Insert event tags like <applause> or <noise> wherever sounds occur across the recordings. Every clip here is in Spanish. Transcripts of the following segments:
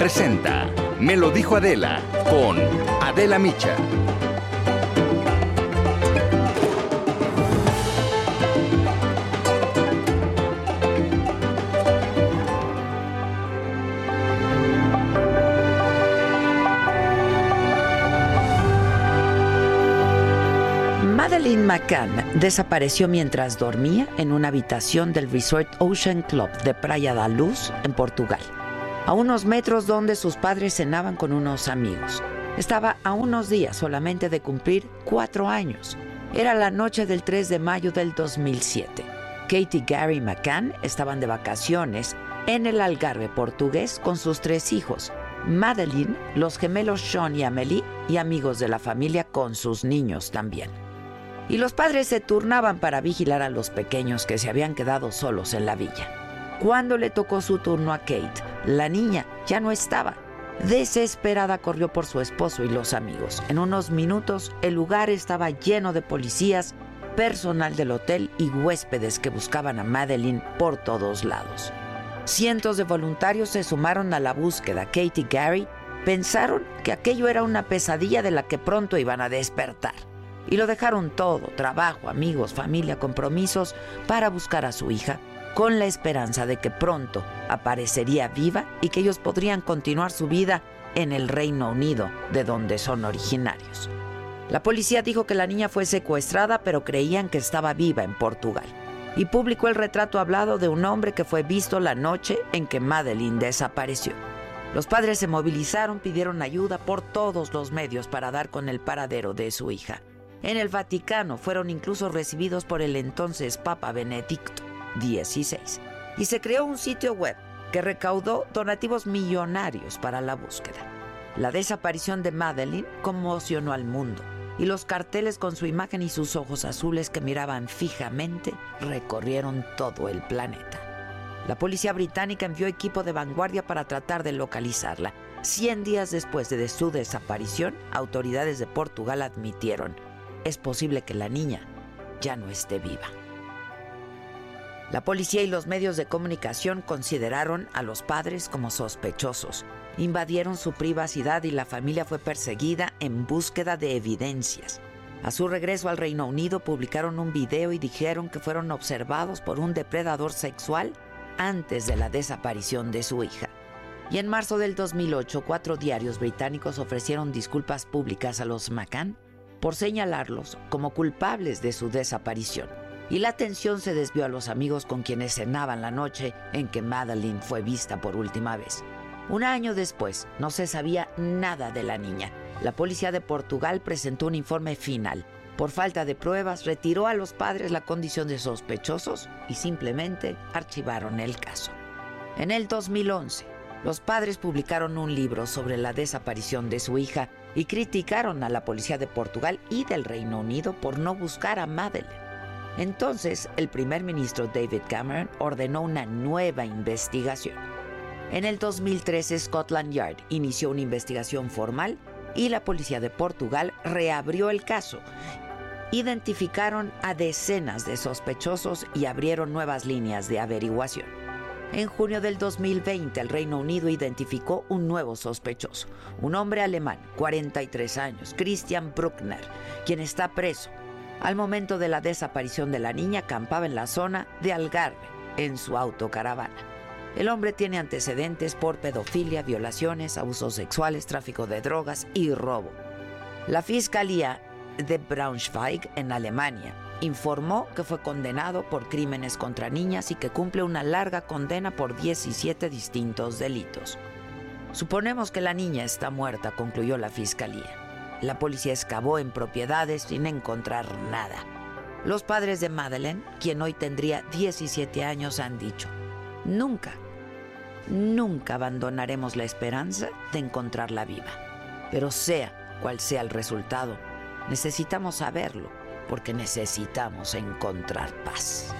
Presenta Me lo dijo Adela con Adela Micha. Madeleine McCann desapareció mientras dormía en una habitación del Resort Ocean Club de Praia da Luz, en Portugal, a unos metros donde sus padres cenaban con unos amigos. Estaba a unos días solamente de cumplir cuatro años. Era la noche del 3 de mayo del 2007. Kate y Gary McCann estaban de vacaciones en el Algarve portugués con sus tres hijos, Madeline, los gemelos Sean y Amelie y amigos de la familia con sus niños también. Y los padres se turnaban para vigilar a los pequeños que se habían quedado solos en la villa. Cuando le tocó su turno a Kate, la niña ya no estaba. Desesperada corrió por su esposo y los amigos. En unos minutos el lugar estaba lleno de policías, personal del hotel y huéspedes que buscaban a Madeline por todos lados. Cientos de voluntarios se sumaron a la búsqueda. Kate y Gary pensaron que aquello era una pesadilla de la que pronto iban a despertar. Y lo dejaron todo, trabajo, amigos, familia, compromisos, para buscar a su hija, con la esperanza de que pronto aparecería viva y que ellos podrían continuar su vida en el Reino Unido, de donde son originarios. La policía dijo que la niña fue secuestrada, pero creían que estaba viva en Portugal. Y publicó el retrato hablado de un hombre que fue visto la noche en que Madeline desapareció. Los padres se movilizaron, pidieron ayuda por todos los medios para dar con el paradero de su hija. En el Vaticano fueron incluso recibidos por el entonces Papa Benedicto XVI. Y se creó un sitio web que recaudó donativos millonarios para la búsqueda. La desaparición de Madeline conmocionó al mundo y los carteles con su imagen y sus ojos azules que miraban fijamente recorrieron todo el planeta. La policía británica envió equipo de vanguardia para tratar de localizarla. Cien días después de su desaparición, autoridades de Portugal admitieron es posible que la niña ya no esté viva. La policía y los medios de comunicación consideraron a los padres como sospechosos. Invadieron su privacidad y la familia fue perseguida en búsqueda de evidencias. A su regreso al Reino Unido publicaron un video y dijeron que fueron observados por un depredador sexual antes de la desaparición de su hija. Y en marzo del 2008, cuatro diarios británicos ofrecieron disculpas públicas a los McCann por señalarlos como culpables de su desaparición. Y la atención se desvió a los amigos con quienes cenaban la noche en que Madeline fue vista por última vez. Un año después, no se sabía nada de la niña. La policía de Portugal presentó un informe final. Por falta de pruebas, retiró a los padres la condición de sospechosos y simplemente archivaron el caso. En el 2011, los padres publicaron un libro sobre la desaparición de su hija y criticaron a la policía de Portugal y del Reino Unido por no buscar a Madeleine. Entonces, el primer ministro David Cameron ordenó una nueva investigación. En el 2013, Scotland Yard inició una investigación formal y la policía de Portugal reabrió el caso. Identificaron a decenas de sospechosos y abrieron nuevas líneas de averiguación. En junio del 2020, el Reino Unido identificó un nuevo sospechoso, un hombre alemán, 43 años, Christian Bruckner, quien está preso. Al momento de la desaparición de la niña, acampaba en la zona de Algarve, en su autocaravana. El hombre tiene antecedentes por pedofilia, violaciones, abusos sexuales, tráfico de drogas y robo. La Fiscalía de Braunschweig, en Alemania, informó que fue condenado por crímenes contra niñas y que cumple una larga condena por 17 distintos delitos. Suponemos que la niña está muerta, concluyó la fiscalía. La policía excavó en propiedades sin encontrar nada. Los padres de Madeleine, quien hoy tendría 17 años, han dicho, Nunca, nunca abandonaremos la esperanza de encontrarla viva. Pero sea cual sea el resultado, necesitamos saberlo porque necesitamos encontrar paz.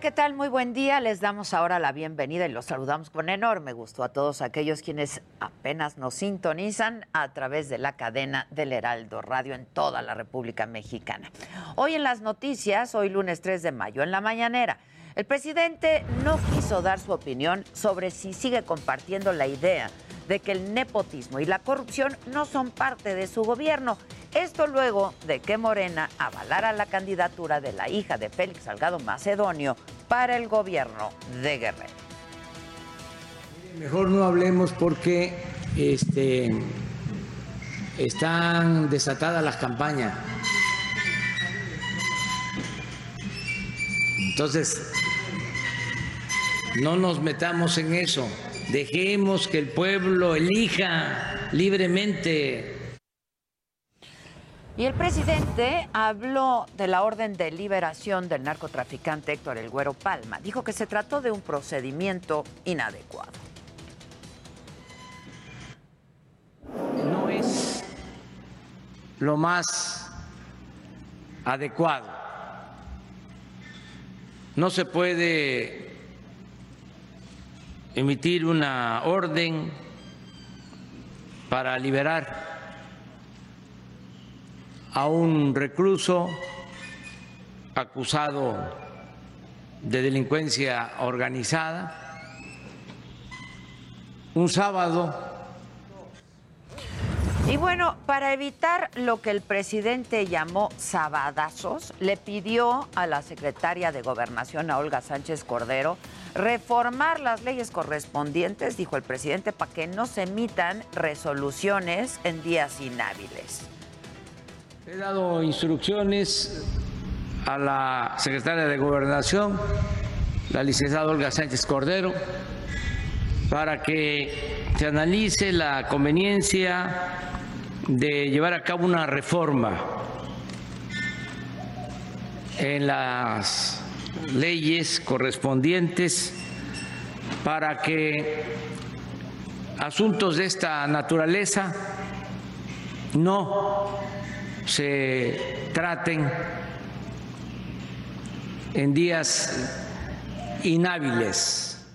¿Qué tal? Muy buen día. Les damos ahora la bienvenida y los saludamos con enorme gusto a todos aquellos quienes apenas nos sintonizan a través de la cadena del Heraldo Radio en toda la República Mexicana. Hoy en las noticias, hoy lunes 3 de mayo, en la mañanera, el presidente no quiso dar su opinión sobre si sigue compartiendo la idea de que el nepotismo y la corrupción no son parte de su gobierno esto luego de que Morena avalara la candidatura de la hija de Félix Salgado Macedonio para el gobierno de Guerrero. Mejor no hablemos porque este, están desatadas las campañas. Entonces, no nos metamos en eso. Dejemos que el pueblo elija libremente y el presidente habló de la orden de liberación del narcotraficante Héctor El Güero Palma. Dijo que se trató de un procedimiento inadecuado. No es lo más adecuado. No se puede emitir una orden para liberar a un recluso acusado de delincuencia organizada. Un sábado y bueno, para evitar lo que el presidente llamó sabadazos, le pidió a la secretaria de Gobernación, a Olga Sánchez Cordero, reformar las leyes correspondientes, dijo el presidente, para que no se emitan resoluciones en días inhábiles. He dado instrucciones a la secretaria de Gobernación, la licenciada Olga Sánchez Cordero, para que se analice la conveniencia de llevar a cabo una reforma en las leyes correspondientes para que asuntos de esta naturaleza no se traten en días inhábiles.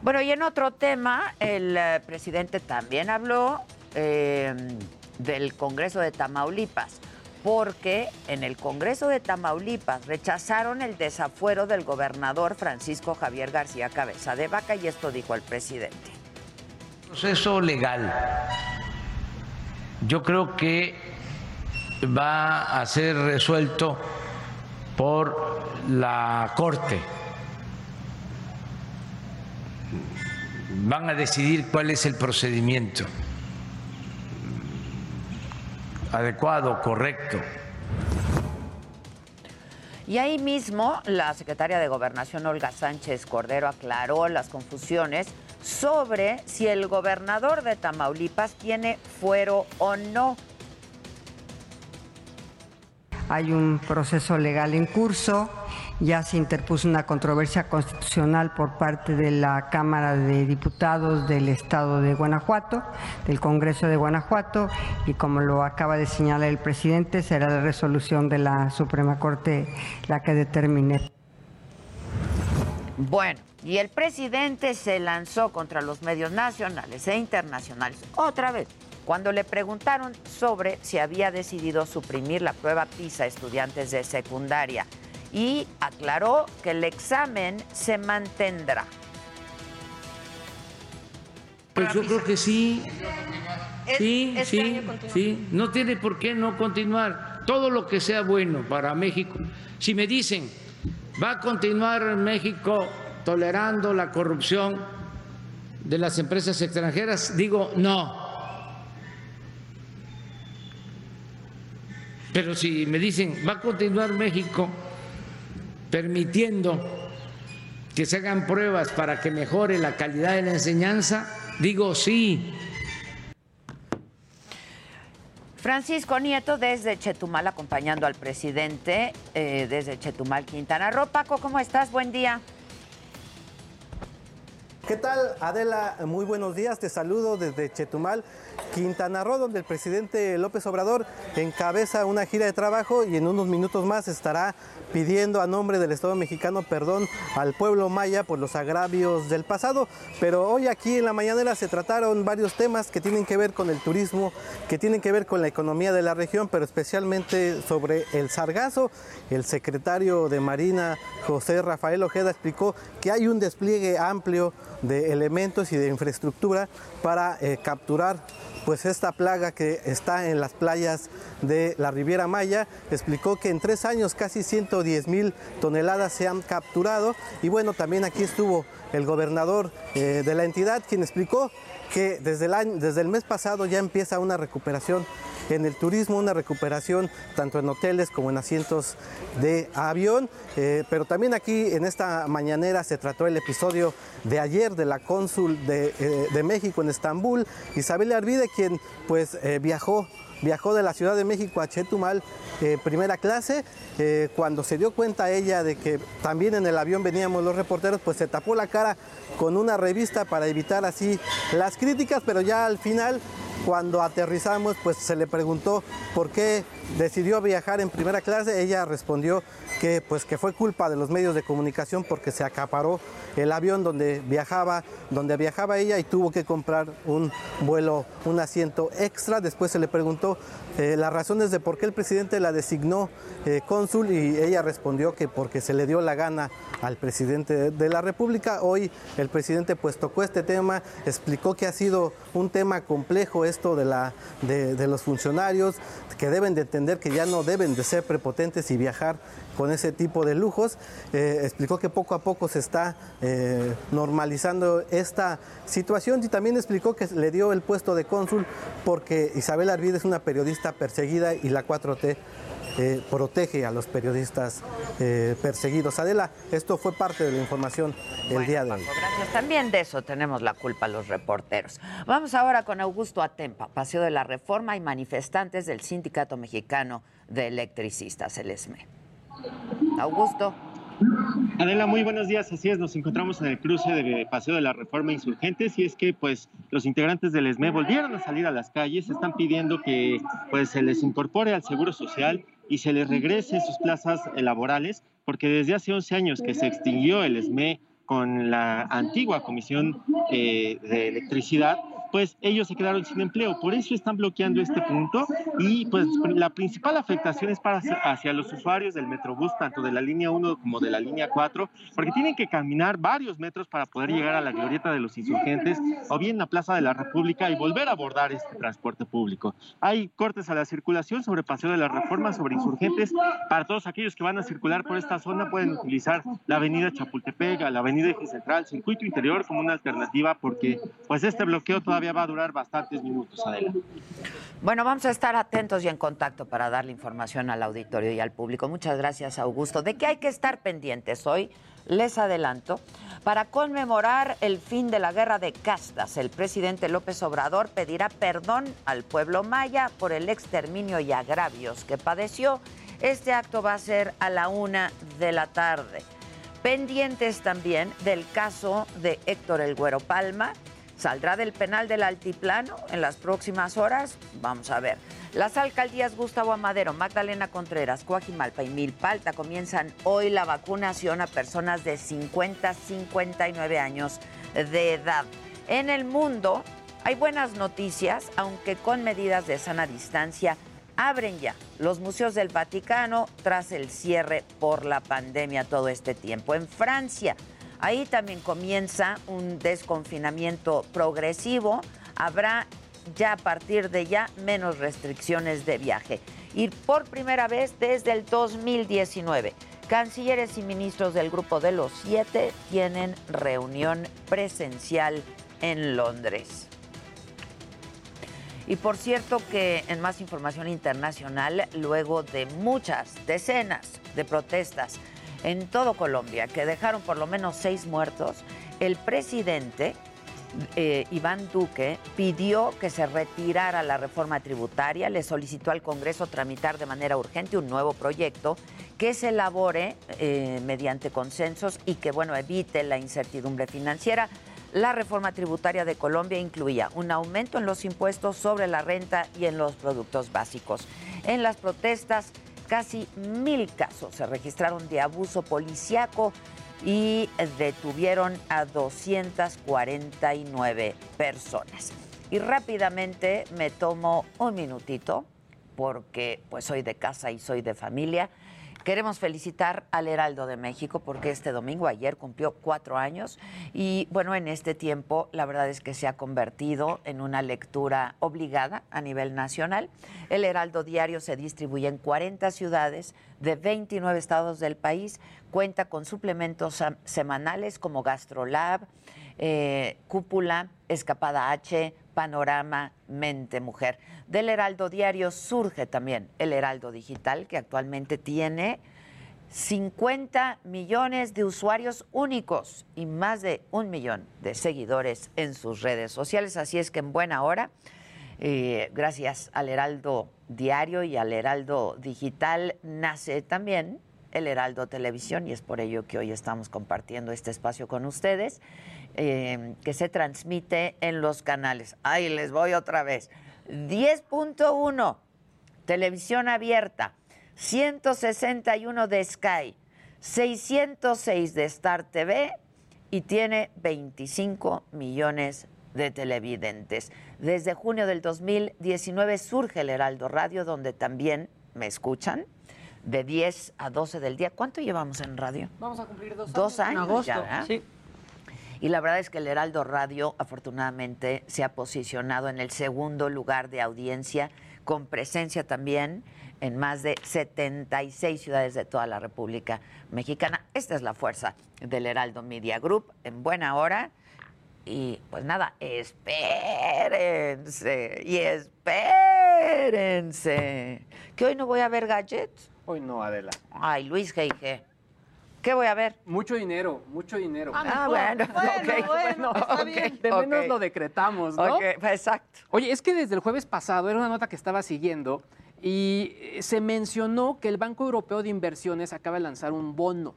Bueno, y en otro tema, el eh, presidente también habló em, del Congreso de Tamaulipas, porque en el Congreso de Tamaulipas rechazaron el desafuero del gobernador Francisco Javier García Cabeza de Vaca, y esto dijo el presidente. Proceso legal yo creo que va a ser resuelto por la Corte. Van a decidir cuál es el procedimiento adecuado, correcto. Y ahí mismo la secretaria de Gobernación, Olga Sánchez Cordero, aclaró las confusiones sobre si el gobernador de Tamaulipas tiene fuero o no. Hay un proceso legal en curso, ya se interpuso una controversia constitucional por parte de la Cámara de Diputados del Estado de Guanajuato, del Congreso de Guanajuato, y como lo acaba de señalar el presidente, será la resolución de la Suprema Corte la que determine. Bueno, y el presidente se lanzó contra los medios nacionales e internacionales otra vez cuando le preguntaron sobre si había decidido suprimir la prueba PISA a estudiantes de secundaria y aclaró que el examen se mantendrá. Pues yo creo que sí. Sí, sí, sí. No tiene por qué no continuar. Todo lo que sea bueno para México. Si me dicen, va a continuar México tolerando la corrupción de las empresas extranjeras? Digo, no. Pero si me dicen, ¿va a continuar México permitiendo que se hagan pruebas para que mejore la calidad de la enseñanza, digo sí. Francisco Nieto desde Chetumal acompañando al presidente eh, desde Chetumal, Quintana Roo. Paco, ¿cómo estás? Buen día. ¿Qué tal, Adela? Muy buenos días. Te saludo desde Chetumal, Quintana Roo, donde el presidente López Obrador encabeza una gira de trabajo y en unos minutos más estará pidiendo a nombre del Estado mexicano perdón al pueblo maya por los agravios del pasado. Pero hoy aquí en la mañanera se trataron varios temas que tienen que ver con el turismo, que tienen que ver con la economía de la región, pero especialmente sobre el sargazo. El secretario de Marina, José Rafael Ojeda, explicó que hay un despliegue amplio de elementos y de infraestructura para eh, capturar pues esta plaga que está en las playas de la Riviera Maya. Explicó que en tres años casi 110 mil toneladas se han capturado y bueno, también aquí estuvo el gobernador eh, de la entidad quien explicó que desde el, año, desde el mes pasado ya empieza una recuperación en el turismo, una recuperación tanto en hoteles como en asientos de avión. Eh, pero también aquí en esta mañanera se trató el episodio de ayer de la cónsul de, eh, México en Estambul, Isabel Arvide, quien pues eh, viajó viajó de la Ciudad de México a Chetumal eh, primera clase. Eh, cuando se dio cuenta ella de que también en el avión veníamos los reporteros, pues se tapó la cara con una revista para evitar así las críticas, pero ya al final cuando aterrizamos, pues se le preguntó por qué decidió viajar en primera clase. Ella respondió que, pues, que fue culpa de los medios de comunicación porque se acaparó el avión donde viajaba, donde viajaba ella y tuvo que comprar un vuelo, un asiento extra. Después se le preguntó eh, las razones de por qué el presidente la designó eh, cónsul y ella respondió que porque se le dio la gana al presidente de la República. Hoy el presidente pues tocó este tema, explicó que ha sido un tema complejo esto de, la, de, los funcionarios, que deben de entender que ya no deben de ser prepotentes y viajar con ese tipo de lujos. Eh, explicó que poco a poco se está normalizando esta situación y también explicó que le dio el puesto de cónsul porque Isabel Arvide es una periodista perseguida y la 4T eh, protege a los periodistas eh, perseguidos. Adela, esto fue parte de la información el día de hoy. Gracias. También de eso tenemos la culpa los reporteros. Vamos ahora con Augusto Atempa, Paseo de la Reforma y manifestantes del Sindicato Mexicano de Electricistas, el ESME. Augusto. Adela, muy buenos días. Así es, nos encontramos en el cruce de Paseo de la Reforma Insurgentes y es que pues los integrantes del ESME volvieron a salir a las calles, están pidiendo que pues se les incorpore al Seguro Social y se les regrese sus plazas laborales, porque desde hace 11 años que se extinguió el ESME con la antigua Comisión eh, de Electricidad, pues ellos se quedaron sin empleo. Por eso están bloqueando este punto y pues la principal afectación es para hacia los usuarios del Metrobús, tanto de la línea 1 como de la línea 4, porque tienen que caminar varios metros para poder llegar a la glorieta de los insurgentes o bien la Plaza de la República y volver a abordar este transporte público. Hay cortes a la circulación sobre Paseo de la Reforma, sobre insurgentes. Para todos aquellos que van a circular por esta zona pueden utilizar la avenida Chapultepec, la avenida Eje Central, Circuito Interior como una alternativa porque pues este bloqueo todavía todavía va a durar bastantes minutos, Adela. Bueno, vamos a estar atentos y en contacto para darle información al auditorio y al público. Muchas gracias, Augusto. ¿De qué hay que estar pendientes hoy? Les adelanto. Para conmemorar el fin de la guerra de castas, el presidente López Obrador pedirá perdón al pueblo maya por el exterminio y agravios que padeció. Este acto va a ser a la una de la tarde. Pendientes también del caso de Héctor El Güero Palma, ¿Saldrá del penal del altiplano en las próximas horas? Vamos a ver. Las alcaldías Gustavo Amadero, Magdalena Contreras, Coajimalpa y Milpalta comienzan hoy la vacunación a personas de 50 a 59 años de edad. En el mundo hay buenas noticias, aunque con medidas de sana distancia abren ya los museos del Vaticano tras el cierre por la pandemia todo este tiempo. En Francia, Ahí también comienza un desconfinamiento progresivo. Habrá ya a partir de ya menos restricciones de viaje. Y por primera vez desde el 2019, cancilleres y ministros del Grupo de los Siete tienen reunión presencial en Londres. Y por cierto que en más información internacional, luego de muchas decenas de protestas en todo Colombia, que dejaron por lo menos seis muertos, el presidente eh, Iván Duque pidió que se retirara la reforma tributaria, le solicitó al Congreso tramitar de manera urgente un nuevo proyecto que se elabore eh, mediante consensos y que bueno evite la incertidumbre financiera. La reforma tributaria de Colombia incluía un aumento en los impuestos sobre la renta y en los productos básicos. En las protestas, casi mil casos se registraron de abuso policiaco y detuvieron a 249 personas. Y rápidamente me tomo un minutito porque pues soy de casa y soy de familia Queremos felicitar al Heraldo de México porque este domingo, ayer, cumplió cuatro años y bueno, en este tiempo la verdad es que se ha convertido en una lectura obligada a nivel nacional. El Heraldo Diario se distribuye en 40 ciudades de 29 estados del país, cuenta con suplementos semanales como Gastrolab, eh, Cúpula, Escapada H, Panorama, Mente Mujer. Del Heraldo Diario surge también el Heraldo Digital, que actualmente tiene 50 millones de usuarios únicos y más de un millón de seguidores en sus redes sociales. Así es que en buena hora, eh, gracias al Heraldo Diario y al Heraldo Digital, nace también el Heraldo Televisión y es por ello que hoy estamos compartiendo este espacio con ustedes. Em, que se transmite en los canales. Ahí les voy otra vez. 10.1, televisión abierta, 161 de Sky, 606 de Star TV y tiene 25 millones de televidentes. Desde junio del 2019 surge el Heraldo Radio, donde también me escuchan de 10 a 12 del día. ¿Cuánto llevamos en radio? Vamos a cumplir dos, dos años. agosto, ya, sí. Y la verdad es que el Heraldo Radio afortunadamente se ha posicionado en el segundo lugar de audiencia, con presencia también en más de 76 ciudades de toda la República Mexicana. Esta es la fuerza del Heraldo Media Group, en buena hora. Y pues nada, espérense y espérense. Que hoy no voy a ver gadgets. Hoy no, Adela. Ay, Luis G.I.G. ¿Qué voy a ver? Mucho dinero, mucho dinero. Ah, ah bueno, bueno, bueno, está <laughs> bien. De menos lo decretamos, ¿no? exacto. Oye, es que desde el jueves pasado era una nota que estaba siguiendo y eh, se mencionó que el Banco Europeo de Inversiones acaba de lanzar un bono,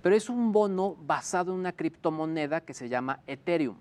pero es un bono basado en una criptomoneda que se llama Ethereum.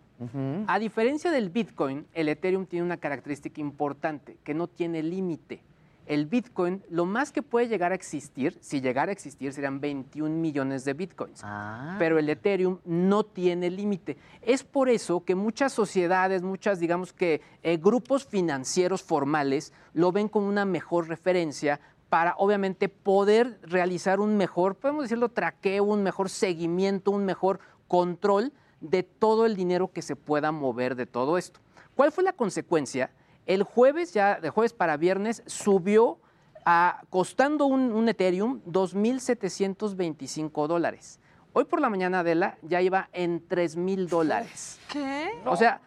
A diferencia del Bitcoin, el Ethereum tiene una característica importante, que no tiene límite el Bitcoin, lo más que puede llegar a existir, si llegara a existir, serían 21 millones de Bitcoins. Ah. Pero el Ethereum no tiene límite. Es por eso que muchas sociedades, muchas, digamos que eh, grupos financieros formales lo ven como una mejor referencia para obviamente poder realizar un mejor, podemos decirlo, traqueo, un mejor seguimiento, un mejor control de todo el dinero que se pueda mover de todo esto. ¿Cuál fue la consecuencia? El jueves, ya de jueves para viernes, subió a, costando un, Ethereum 2.725 dólares. Hoy por la mañana, Adela, ya iba en 3 mil dólares. ¿Qué? O sea,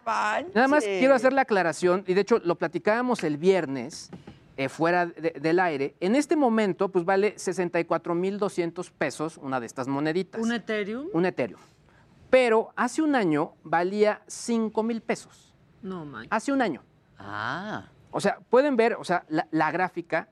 nada más quiero hacer la aclaración, y de hecho lo platicábamos el viernes, eh, fuera del aire. En este momento, pues vale 64.200 pesos una de estas moneditas. ¿Un Ethereum? Un Ethereum. Pero hace un año valía 5 mil pesos. No, man. Hace un año. Ah. O sea, pueden ver, o sea, la, gráfica,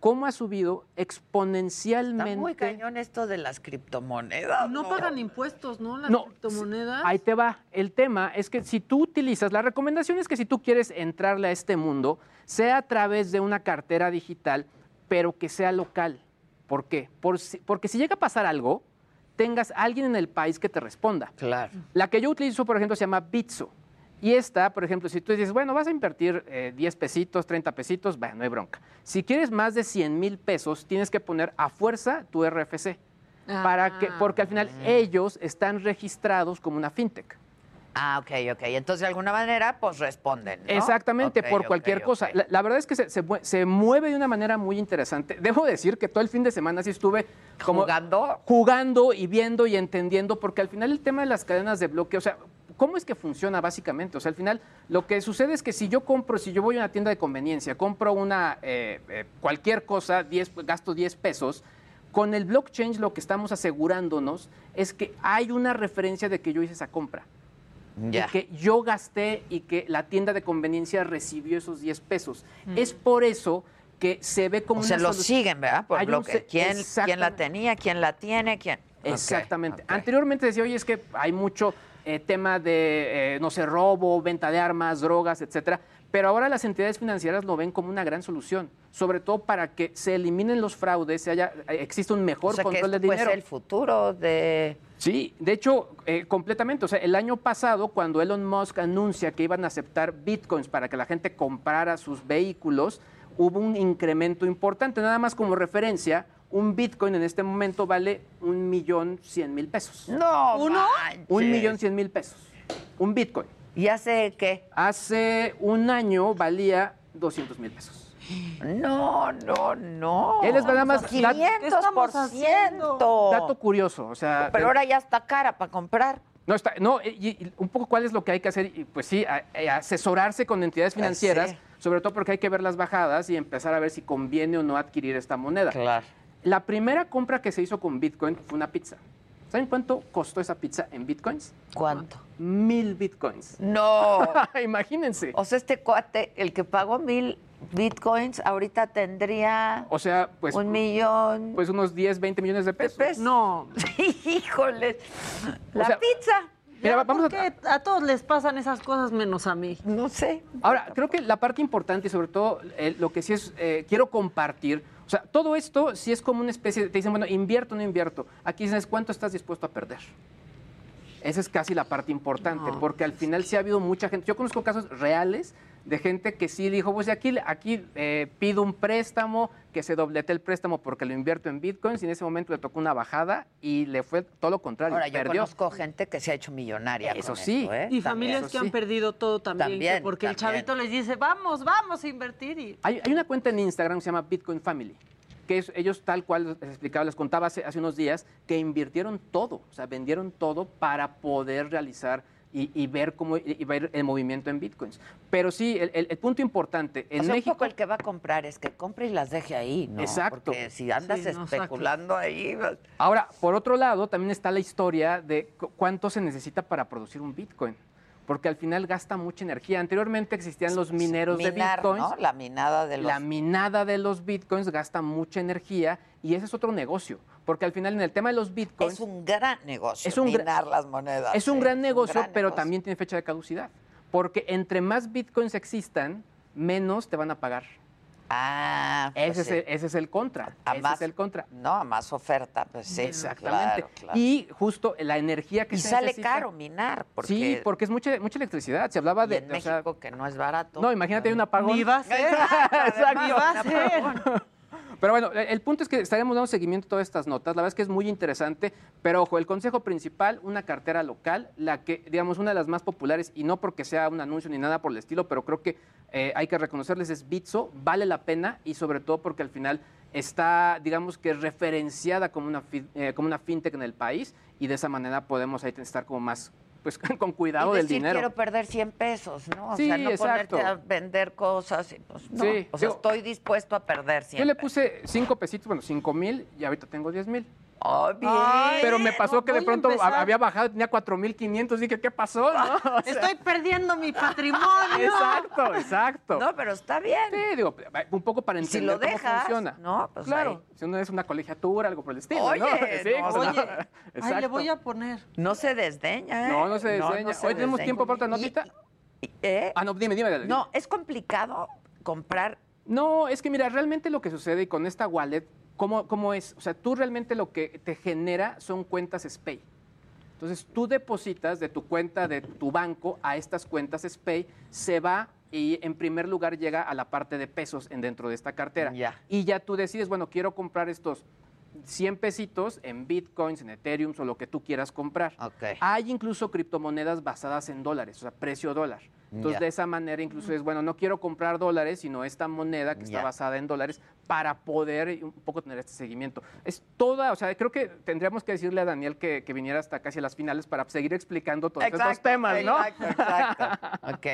cómo ha subido exponencialmente. Está muy cañón esto de las criptomonedas. No, pagan impuestos, ¿no? Las criptomonedas. Ahí te va. El tema es que si tú utilizas, la recomendación es que si tú quieres entrarle a este mundo, sea a través de una cartera digital, pero que sea local. ¿Por qué? porque si llega a pasar algo, tengas alguien en el país que te responda. Claro. La que yo utilizo, por ejemplo, se llama Bitso. Y esta, por ejemplo, si tú dices, bueno, vas a invertir 10 eh, pesitos, 30 pesitos, bueno, no hay bronca. Si quieres más de 100 mil pesos, tienes que poner a fuerza tu RFC. Para que, porque al final ah. ellos están registrados como una fintech. Ah, ok, ok. Entonces, de alguna manera, pues responden. Exactamente, por cualquier cosa. La, verdad es que se, mueve de una manera muy interesante. <laughs> Debo decir que todo el fin de semana sí estuve como jugando. Jugando y viendo y entendiendo, porque al final el tema de las cadenas de bloque, o sea, ¿Cómo es que funciona básicamente? O sea, al final lo que sucede es que si yo compro, si yo voy a una tienda de conveniencia, compro una eh, eh, cualquier cosa, 10, gasto 10 pesos, Con el blockchain lo que estamos asegurándonos es que hay una referencia de que yo hice esa compra. Ya. Y que yo gasté y que la tienda de conveniencia recibió esos 10 pesos. Es por eso que se ve como O una sea, lo solución. siguen, ¿verdad? Por bloque. ¿Quién, ¿Quién la tenía? ¿Quién la tiene? ¿Quién? Exactamente. Anteriormente decía, oye, es que hay mucho eh, tema de, eh, no sé, robo, venta de armas, drogas, etcétera. Pero ahora las entidades financieras lo ven como una gran solución, sobre todo para que se eliminen los fraudes, se haya, eh, exista un mejor O sea, que control de dinero. ser el futuro de... Sí, de hecho, eh, completamente. O sea, el año pasado, cuando Elon Musk anuncia que iban a aceptar bitcoins para que la gente comprara sus vehículos, hubo un incremento importante. Nada más como referencia, un bitcoin en este momento vale un millón cien mil pesos. No, ¿Uno? manches. Un millón cien mil pesos. Un bitcoin. ¿Y hace qué? Hace un año valía 200 mil pesos. No, no, no. Él les va nada más- 500 por ciento. Dato curioso, o sea... Pero ahora ya está cara para comprar. No, está, no y, y un poco cuál es lo que hay que hacer, y pues sí, a- a asesorarse con entidades Pues financieras, sí. sobre todo porque hay que ver las bajadas y empezar a ver si conviene o no adquirir esta moneda. Claro. La primera compra que se hizo con Bitcoin fue una pizza. ¿Saben cuánto costó esa pizza en Bitcoins? ¿Cuánto? Mil Bitcoins. No. <laughs> Imagínense. O sea, este cuate, el que pagó mil bitcoins, ahorita tendría O sea, pues, un millón pues unos 10, 20 millones de de pesos. pesos. No. <laughs> Híjole. La sea, pizza. Mira, vamos ¿por a- qué a todos les pasan esas cosas menos a mí? No sé. Ahora, creo que la parte importante y sobre todo eh, lo que sí es, eh, quiero compartir, o sea, todo esto sí es como una especie, de, te dicen, bueno, invierto o no invierto. Aquí dices, ¿cuánto estás dispuesto a perder? Esa es casi la parte importante, No, porque al final sí ha habido mucha gente, yo conozco casos reales de gente que sí dijo, pues aquí, aquí eh, pido un préstamo, que se doblete el préstamo porque lo invierto en bitcoins y en ese momento le tocó una bajada y le fue todo lo contrario, Ahora, yo perdió. conozco gente que se ha hecho millonaria. Eso con sí. esto, ¿eh? Y También. familias eso que han perdido todo también. que También, porque el chavito les dice, vamos, vamos a invertir. Y... Hay, hay una cuenta en Instagram que se llama Bitcoin Family, que es, ellos tal cual les explicaba, les contaba hace, hace unos días, que invirtieron todo, o sea, vendieron todo para poder realizar y, y ver cómo a ir el movimiento en Bitcoins. Pero sí, el, el- el punto importante, en o sea, México... un poco el que va a comprar es que compre y las deje ahí, ¿no? Exacto. Porque si andas Sí, no, especulando ahí... pues, Ahora, por otro lado, también está la historia de cu- cuánto se necesita para producir un Bitcoin. Porque al final gasta mucha energía. Anteriormente existían los mineros de Bitcoins. ¿no? La minada de los... La minada de los bitcoins gasta mucha energía y ese es otro negocio, porque al final en el tema de los bitcoins Es un gran negocio Es un minar las monedas. es un ¿eh? gran negocio, gran pero negocio. también tiene fecha de caducidad, porque entre más bitcoins existan, menos te van a pagar. Ah, pues Ese, es, sí. el, ese es el contra. A ese más- es el contra. No, a más oferta, pues sí. Exactamente. claro, claro. Y justo la energía que Y se sale necesita- caro minar, porque, Sí, porque es mucha, mucha electricidad. Se hablaba y de. en o sea, México que no es barato. no, imagínate, hay un apagón. Ni va a ser. <laughs> Exacto. Ni va a ser. Pero bueno, el el punto es que estaremos dando seguimiento a todas estas notas. La verdad es que es muy interesante. Pero ojo, el consejo principal, una cartera local, la que, digamos, una de las más populares, y no porque sea un anuncio ni nada por el estilo, pero creo que eh, hay que reconocerles, es Bitso, vale la pena y sobre todo porque al final está, digamos que referenciada como una, eh, como una fintech en el país y de esa manera podemos ahí estar como más, pues con cuidado y del decir, dinero. quiero perder 100 pesos, ¿no? O Sí, sea, no exacto. ponerte a vender cosas. y, pues, no. Sí, o sea, digo- estoy dispuesto a perder 100 Yo le puse cinco pesitos, bueno, cinco mil y ahorita tengo diez mil. Ay, Pero me pasó que de pronto había bajado, tenía 4.500, dije, ¿qué pasó? <laughs> no? O sea, Estoy perdiendo mi patrimonio. Exacto, exacto. No, pero está bien. Sí, digo, un poco para Y si entender lo cómo dejas, funciona. ¿no? Pues claro, ahí. si uno es una colegiatura, algo por el estilo, Oye, <laughs> ¿no? no, pues, Oye, ay, le voy a poner. No se desdeña, ¿eh? No, no se desdeña. se Hoy tenemos desdeña. tiempo para otra Y- notita. y- ¿eh? Ah, no, dime, dime. dime. No, es complicado comprar. No, es que mira, realmente lo que sucede y con esta wallet, ¿cómo, ¿cómo es? O sea, tú realmente lo que te genera son cuentas SPAY. Entonces, tú depositas de tu cuenta de tu banco a estas cuentas SPAY, se va y en primer lugar llega a la parte de pesos en dentro de esta cartera. Ya. Y ya tú decides, bueno, quiero comprar estos 100 pesitos en bitcoins, en ethereum o lo que tú quieras comprar. Ok. Hay incluso criptomonedas basadas en dólares, o sea, precio dólar. Entonces, de esa manera, incluso es, bueno, no quiero comprar dólares, sino esta moneda que está basada en dólares para poder un poco tener este seguimiento. Es toda, o sea, creo que tendríamos que decirle a Daniel que, que viniera hasta casi a las finales para seguir explicando todos estos temas, ¿no? Exacto, exacto. <laughs> ok,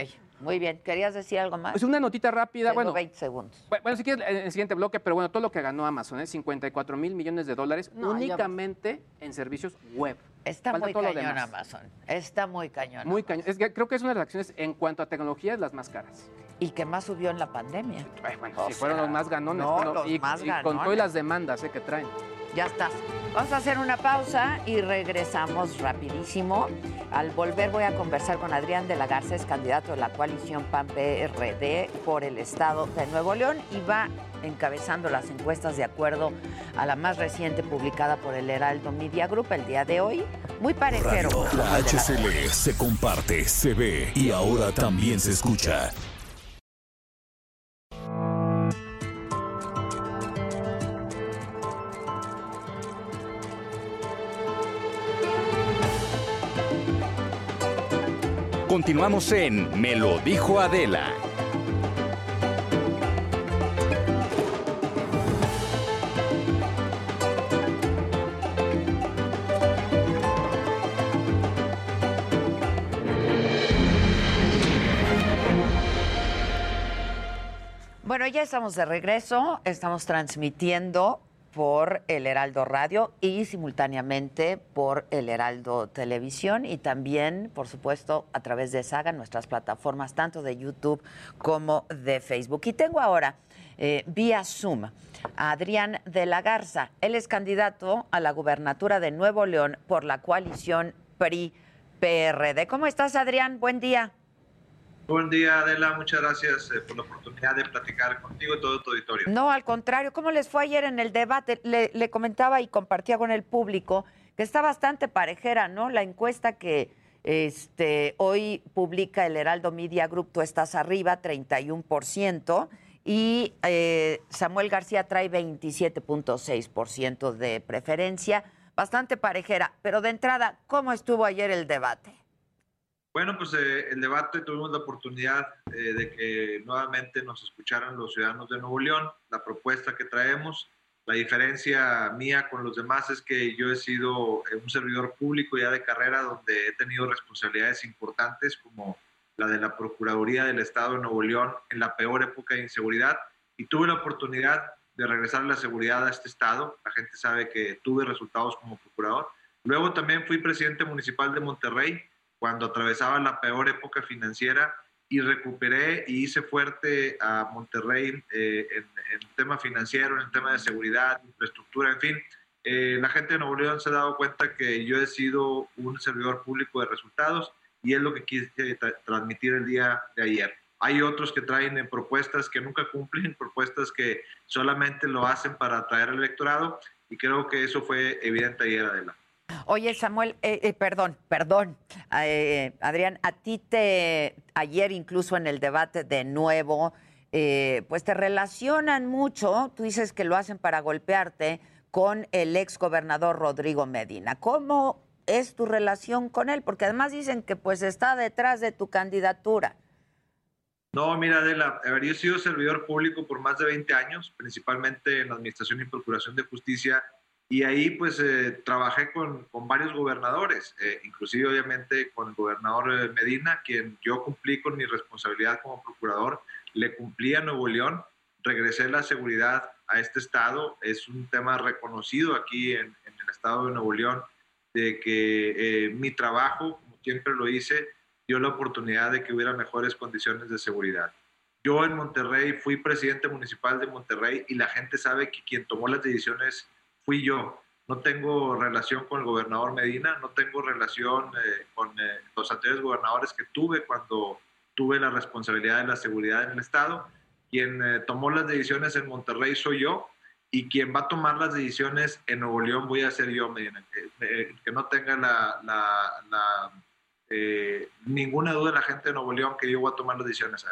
muy bien. ¿Querías decir algo más? Pues una notita rápida, Tengo bueno. 20 segundos. Bu- Bueno, si quieres, en el siguiente bloque, pero bueno, todo lo que ganó Amazon, ¿eh? 54 mil millones de dólares No, únicamente en servicios web. Está Falta muy cañón. Amazon. Está muy cañón. Muy cañón. Es que creo que es una de las acciones en cuanto a tecnología, es las más caras. Y que más subió en la pandemia. Ay, bueno, O si fueron los más ganones. no, bueno, los y, más y con ganones. todas las demandas ¿eh? que traen. Ya estás. Vamos a hacer una pausa y regresamos rapidísimo. Al volver voy a conversar con Adrián de la Garza, es candidato de la coalición PAN-PRD por el estado de Nuevo León y va encabezando las encuestas de acuerdo a la más reciente publicada por el Heraldo Media Group el día de hoy. Muy con la HCL se comparte, se ve y ahora también se escucha. Continuamos en Me lo dijo Adela. Bueno, ya estamos de regreso. Estamos transmitiendo por el Heraldo Radio y simultáneamente por el Heraldo Televisión y también, por supuesto, a través de Saga, nuestras plataformas tanto de YouTube como de Facebook. Y tengo ahora eh, vía Zoom a Adrián de la Garza. Él es candidato a la gubernatura de Nuevo León por la coalición PRI-PRD. ¿Cómo estás, Adrián? Buen día. Buen día, Adela. Muchas gracias eh, por la oportunidad de platicar contigo y todo tu auditorio. No, al contrario. ¿Cómo les fue ayer en el debate? Le, comentaba y compartía con el público que está bastante parejera, ¿no? La encuesta que este, hoy publica el Heraldo Media Group, tú estás arriba, 31%, y eh, Samuel García trae 27.6% de preferencia. Bastante parejera. Pero de entrada, ¿cómo estuvo ayer el debate? Bueno, pues eh, el debate tuvimos la oportunidad eh, de que nuevamente nos escucharan los ciudadanos de Nuevo León, la propuesta que traemos. La diferencia mía con los demás es que yo he sido eh, un servidor público ya de carrera donde he tenido responsabilidades importantes como la de la Procuraduría del Estado de Nuevo León en la peor época de inseguridad y tuve la oportunidad de regresar la seguridad a este estado. La gente sabe que tuve resultados como procurador. Luego también fui presidente municipal de Monterrey cuando atravesaba la peor época financiera y recuperé y hice fuerte a Monterrey eh, en, en el tema financiero, en el tema de seguridad, infraestructura, en fin. Eh, la gente de Nuevo León se ha dado cuenta que yo he sido un servidor público de resultados y es lo que quise tra- transmitir el día de ayer. Hay otros que traen eh, propuestas que nunca cumplen, <laughs> propuestas que solamente lo hacen para atraer al electorado y creo que eso fue evidente ayer, Adela. Oye, Samuel, eh, eh, perdón, perdón, eh, Adrián, a ti te, ayer incluso en el debate de nuevo, pues te relacionan mucho, tú dices que lo hacen para golpearte, con el ex gobernador Rodrigo Medina. ¿Cómo es tu relación con él? Porque además dicen que pues está detrás de tu candidatura. No, mira, Adela, a ver, yo he sido servidor público por más de 20 años, principalmente en la Administración y Procuración de Justicia, y ahí pues eh, trabajé con, con varios gobernadores, eh, inclusive obviamente con el gobernador eh, Medina, quien yo cumplí con mi responsabilidad como procurador, le cumplí a Nuevo León, regresé la seguridad a este estado, es un tema reconocido aquí en, en el estado de Nuevo León, de que eh, mi trabajo, como siempre lo hice, dio la oportunidad de que hubiera mejores condiciones de seguridad. Yo en Monterrey fui presidente municipal de Monterrey y la gente sabe que quien tomó las decisiones fui yo. No tengo relación con el gobernador Medina, no tengo relación eh, con eh, los anteriores gobernadores que tuve cuando tuve la responsabilidad de la seguridad en el Estado. Quien eh, tomó las decisiones en Monterrey soy yo y quien va a tomar las decisiones en Nuevo León voy a ser yo, Medina. Que, eh, que no tenga la, la, la eh, ninguna duda la gente de Nuevo León que yo voy a tomar las decisiones.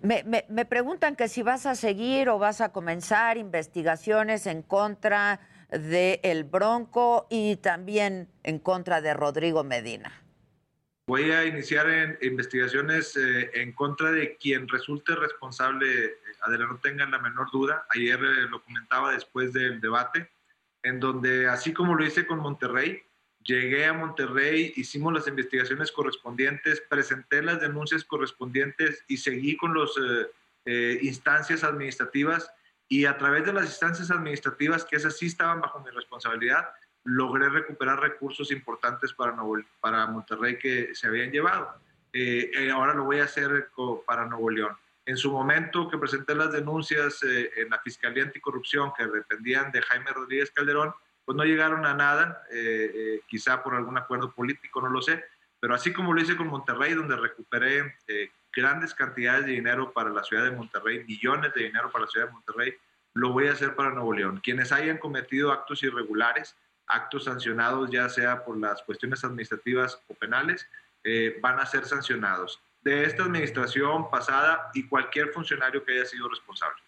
Me, me, me preguntan que si vas a seguir o vas a comenzar investigaciones en contra de El Bronco y también en contra de Rodrigo Medina. Voy a iniciar investigaciones eh, en contra de quien resulte responsable, eh, Adela, no tengan la menor duda. Ayer eh, lo comentaba después del debate, en donde así como lo hice con Monterrey, llegué a Monterrey, hicimos las investigaciones correspondientes, presenté las denuncias correspondientes y seguí con las instancias administrativas y a través de las instancias administrativas, que esas sí estaban bajo mi responsabilidad, logré recuperar recursos importantes para, para Monterrey que se habían llevado. Eh, eh, ahora lo voy a hacer para Nuevo León. En su momento que presenté las denuncias eh, en la Fiscalía Anticorrupción que dependían de Jaime Rodríguez Calderón, pues no llegaron a nada, quizá por algún acuerdo político, no lo sé, pero así como lo hice con Monterrey, donde recuperé grandes cantidades de dinero para la ciudad de Monterrey, millones de dinero para la ciudad de Monterrey, lo voy a hacer para Nuevo León. Quienes hayan cometido actos irregulares, actos sancionados, ya sea por las cuestiones administrativas o penales, eh, van a ser sancionados de esta administración pasada y cualquier funcionario que haya sido responsable.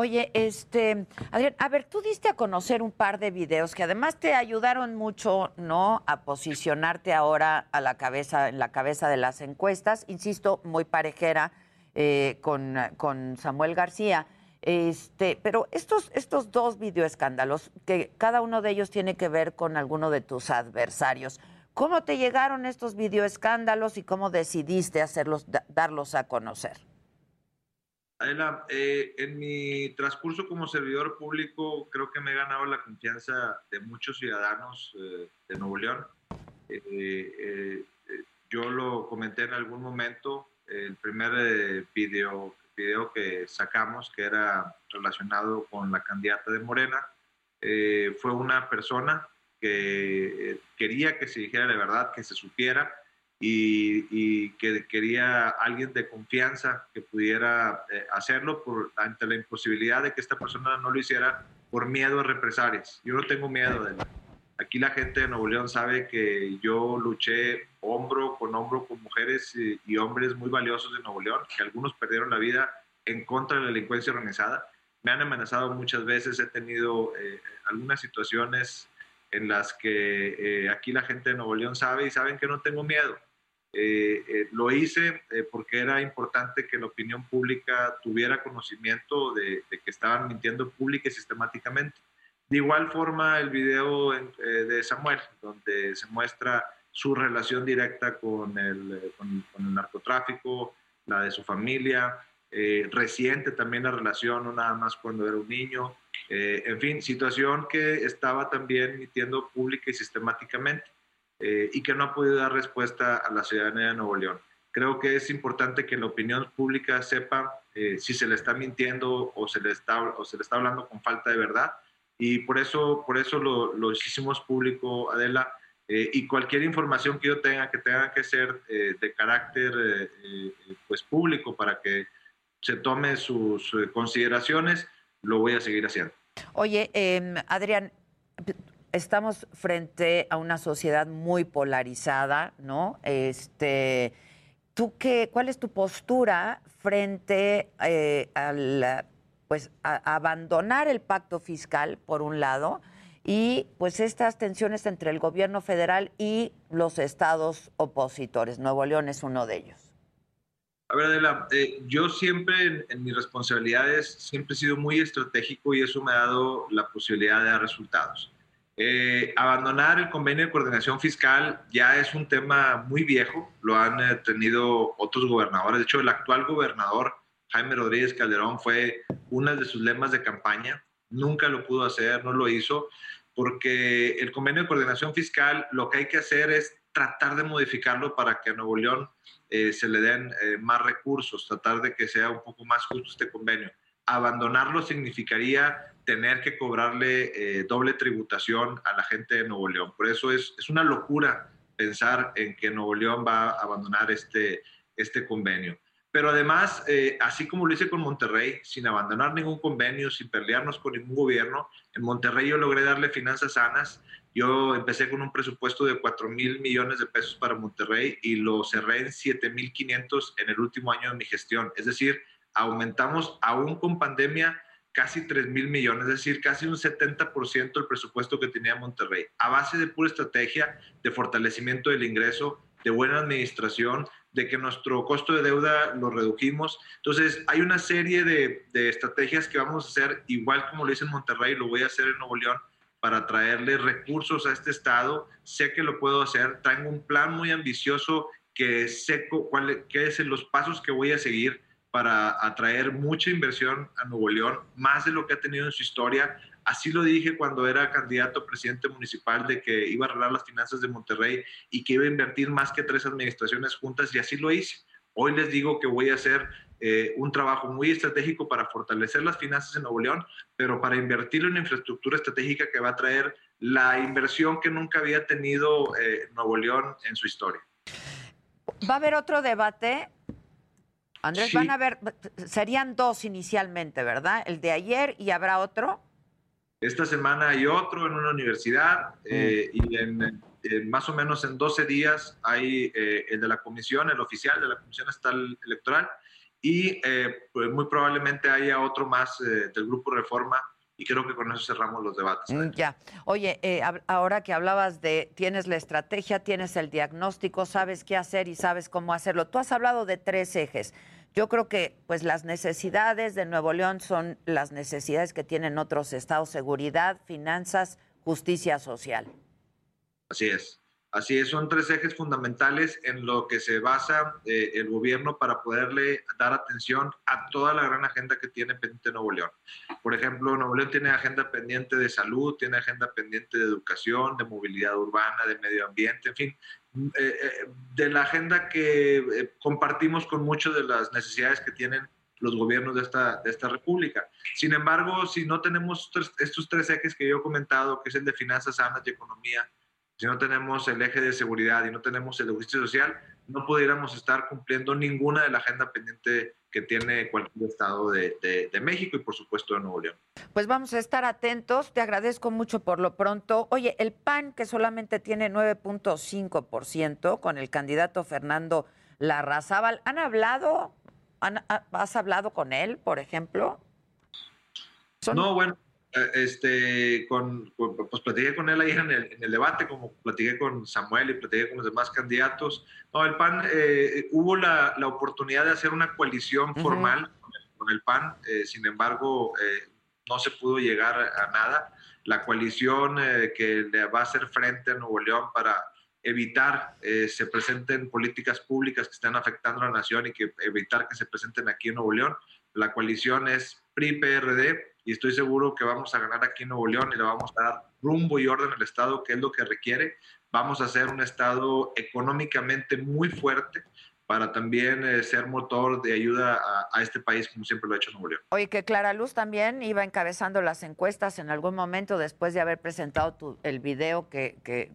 Oye, este, Adrián, a ver, tú diste a conocer un par de videos que además te ayudaron mucho, ¿no? A posicionarte ahora a la cabeza, en la cabeza de las encuestas, insisto, muy parejera eh, con, con Samuel García. Este, pero estos, estos dos videoescándalos, que cada uno de ellos tiene que ver con alguno de tus adversarios, ¿cómo te llegaron estos videoescándalos y cómo decidiste hacerlos, darlos a conocer? Adela, eh, en mi transcurso como servidor público creo que me he ganado la confianza de muchos ciudadanos eh, de Nuevo León. Eh, yo lo comenté en algún momento, el primer video video que sacamos, que era relacionado con la candidata de Morena, eh, fue una persona que eh, quería que se dijera la verdad, que se supiera y, que quería alguien de confianza que pudiera eh, hacerlo por, ante la imposibilidad de que esta persona no lo hiciera por miedo a represalias. Yo no tengo miedo de nada. Aquí la gente de Nuevo León sabe que yo luché hombro con hombro con mujeres y, hombres muy valiosos de Nuevo León, que algunos perdieron la vida en contra de la delincuencia organizada. Me han amenazado muchas veces, he tenido eh, algunas situaciones en las que eh, aquí la gente de Nuevo León sabe y saben que no tengo miedo. Eh, lo hice porque era importante que la opinión pública tuviera conocimiento de, de que estaban mintiendo pública y sistemáticamente. De igual forma, el video eh, de Samuel, donde se muestra su relación directa con el, eh, con, el narcotráfico, la de su familia, eh, reciente también la relación, no nada más cuando era un niño, en fin, situación que estaba también emitiendo pública y sistemáticamente y que no ha podido dar respuesta a la ciudadanía de Nuevo León. Creo que es importante que la opinión pública sepa si se le está mintiendo o se le está, o se le está hablando con falta de verdad y por eso, por eso lo, lo hicimos público, Adela, eh, y cualquier información que yo tenga que tenga que ser eh, de carácter eh, pues público para que se tome sus consideraciones, lo voy a seguir haciendo. Oye, em, Adrián, estamos frente a una sociedad muy polarizada, ¿no? Este, ¿tú qué, ¿Cuál es tu postura frente al pues a, abandonar el pacto fiscal, por un lado, y pues estas tensiones entre el gobierno federal y los estados opositores. Nuevo León es uno de ellos. A ver, Adela, eh, yo siempre en, mis responsabilidades siempre he sido muy estratégico y eso me ha dado la posibilidad de dar resultados. Eh, abandonar el convenio de coordinación fiscal ya es un tema muy viejo, lo han eh, tenido otros gobernadores, de hecho el actual gobernador Jaime Rodríguez Calderón fue una de sus lemas de campaña. Nunca lo pudo hacer, no lo hizo, porque el convenio de coordinación fiscal lo que hay que hacer es tratar de modificarlo para que a Nuevo León eh, se le den más recursos, tratar de que sea un poco más justo este convenio. Abandonarlo significaría tener que cobrarle eh, doble tributación a la gente de Nuevo León. Por eso es, es una locura pensar en que Nuevo León va a abandonar este, este convenio. Pero además, eh, así como lo hice con Monterrey, sin abandonar ningún convenio, sin pelearnos con ningún gobierno, en Monterrey yo logré darle finanzas sanas. Yo empecé con un presupuesto de 4 mil millones de pesos para Monterrey y lo cerré en 7 mil 500 en el último año de mi gestión. Es decir, aumentamos aún con pandemia casi 3 mil millones, es decir, casi un 70% del presupuesto que tenía Monterrey, a base de pura estrategia de fortalecimiento del ingreso, de buena administración, de que nuestro costo de deuda lo redujimos. Entonces, hay una serie de, estrategias que vamos a hacer, igual como lo hice en Monterrey, lo voy a hacer en Nuevo León, para traerle recursos a este estado. Sé que lo puedo hacer. Tengo un plan muy ambicioso que sé cuáles qué son los pasos que voy a seguir para atraer mucha inversión a Nuevo León, más de lo que ha tenido en su historia. Así lo dije cuando era candidato a presidente municipal de que iba a arreglar las finanzas de Monterrey y que iba a invertir más que tres administraciones juntas y así lo hice. Hoy les digo que voy a hacer eh, un trabajo muy estratégico para fortalecer las finanzas en Nuevo León, pero para invertir en infraestructura estratégica que va a traer la inversión que nunca había tenido eh, Nuevo León en su historia. ¿Va a haber otro debate? Andrés, van a haber, serían dos inicialmente, ¿verdad? El de ayer y habrá otro. Esta semana hay otro en una universidad eh, y en, más o menos en 12 días hay el de la comisión, el oficial de la Comisión Estatal Electoral y eh, pues muy probablemente haya otro más eh, del Grupo Reforma y creo que con eso cerramos los debates. Mm, ya. Oye, eh, ahora que hablabas de tienes la estrategia, tienes el diagnóstico, sabes qué hacer y sabes cómo hacerlo. Tú has hablado de tres ejes. Yo creo que pues las necesidades de Nuevo León son las necesidades que tienen otros estados, seguridad, finanzas, justicia social. Así es. Así es, son tres ejes fundamentales en lo que se basa eh, el gobierno para poderle dar atención a toda la gran agenda que tiene pendiente Nuevo León. Por ejemplo, Nuevo León tiene agenda pendiente de salud, tiene agenda pendiente de educación, de movilidad urbana, de medio ambiente, en fin, eh, eh, de la agenda que compartimos con muchas de las necesidades que tienen los gobiernos de esta, de esta república. Sin embargo, si no tenemos estos tres ejes que yo he comentado, que es el de finanzas sanas y economía, si no tenemos el eje de seguridad y no tenemos el de justicia social, no pudiéramos estar cumpliendo ninguna de la agenda pendiente que tiene cualquier estado de, de, México y por supuesto de Nuevo León. Pues vamos a estar atentos, te agradezco mucho por lo pronto. Oye, el PAN que solamente tiene 9.5% con el candidato Fernando Larrazábal, ¿han hablado? ¿Has hablado con él, por ejemplo? No, bueno, este, con, pues platiqué con él ahí en el, en el, debate, como platiqué con Samuel y platiqué con los demás candidatos. No, el PAN, eh, hubo la, la, oportunidad de hacer una coalición formal con, el, PAN, eh, sin embargo, no se pudo llegar a nada. La coalición que le va a hacer frente a Nuevo León para evitar se presenten políticas públicas que están afectando a la nación y que evitar que se presenten aquí en Nuevo León. La coalición es PRI-PRD y estoy seguro que vamos a ganar aquí en Nuevo León y le vamos a dar rumbo y orden al Estado, que es lo que requiere. Vamos a ser un Estado económicamente muy fuerte para también eh, ser motor de ayuda a, este país, como siempre lo ha hecho Nuevo León. Oye, que Clara Luz también iba encabezando las encuestas en algún momento después de haber presentado tu, el video que, que,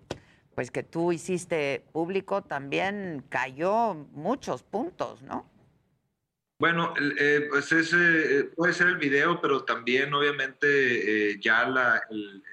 pues que tú hiciste público, también cayó muchos puntos, ¿no? Bueno, eh, pues ese eh, puede ser el video, pero también obviamente eh, ya la, el,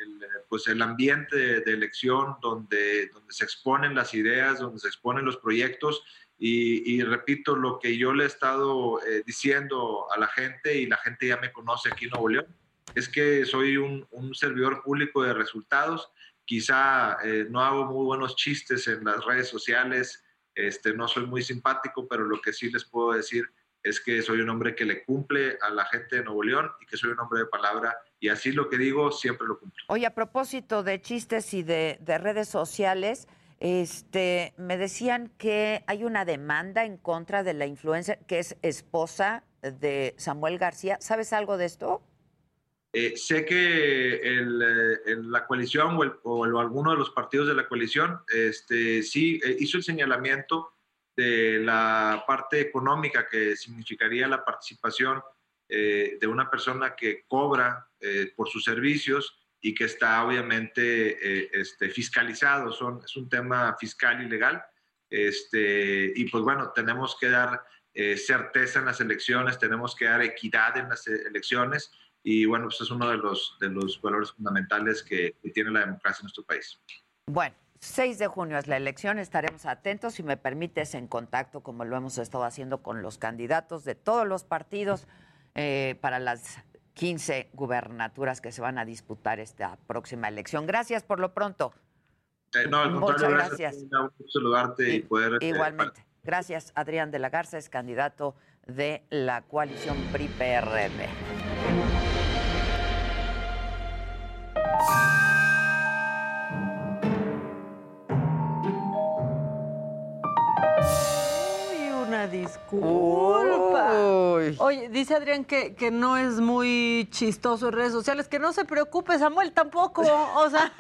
pues el ambiente de, elección donde, donde se exponen las ideas, donde se exponen los proyectos. Y, repito lo que yo le he estado diciendo a la gente y la gente ya me conoce aquí en Nuevo León, es que soy un, un servidor público de resultados, quizá no hago muy buenos chistes en las redes sociales, este, no soy muy simpático, pero lo que sí les puedo decir es que soy un hombre que le cumple a la gente de Nuevo León y que soy un hombre de palabra y así lo que digo siempre lo cumplo. Oye, a propósito de chistes y de, redes sociales, este, me decían que hay una demanda en contra de la influencer que es esposa de Samuel García. ¿Sabes algo de esto? Eh, sé que el, eh, la coalición o, alguno de los partidos de la coalición este, sí eh, hizo el señalamiento de la parte económica que significaría la participación eh, de una persona que cobra eh, por sus servicios y que está obviamente eh, este, fiscalizado. Son, es un tema fiscal y legal. Este, y pues bueno, tenemos que dar certeza en las elecciones, tenemos que dar equidad en las elecciones y bueno, pues es uno de los, de los valores fundamentales que, que tiene la democracia en nuestro país. Bueno, 6 de junio es la elección, estaremos atentos, si me permites, en contacto, como lo hemos estado haciendo con los candidatos de todos los partidos eh, para las 15 gubernaturas que se van a disputar esta próxima elección. Gracias por lo pronto. Eh, no, al Muchas gracias. gracias. Un saludarte y poder... eh, Igualmente. Gracias, Adrián de la Garza, es candidato de la coalición PRI-PRD. Disculpa. Uy. Oye, dice Adrián que, que no es muy chistoso en redes sociales. Que no se preocupe, Samuel tampoco. O sea,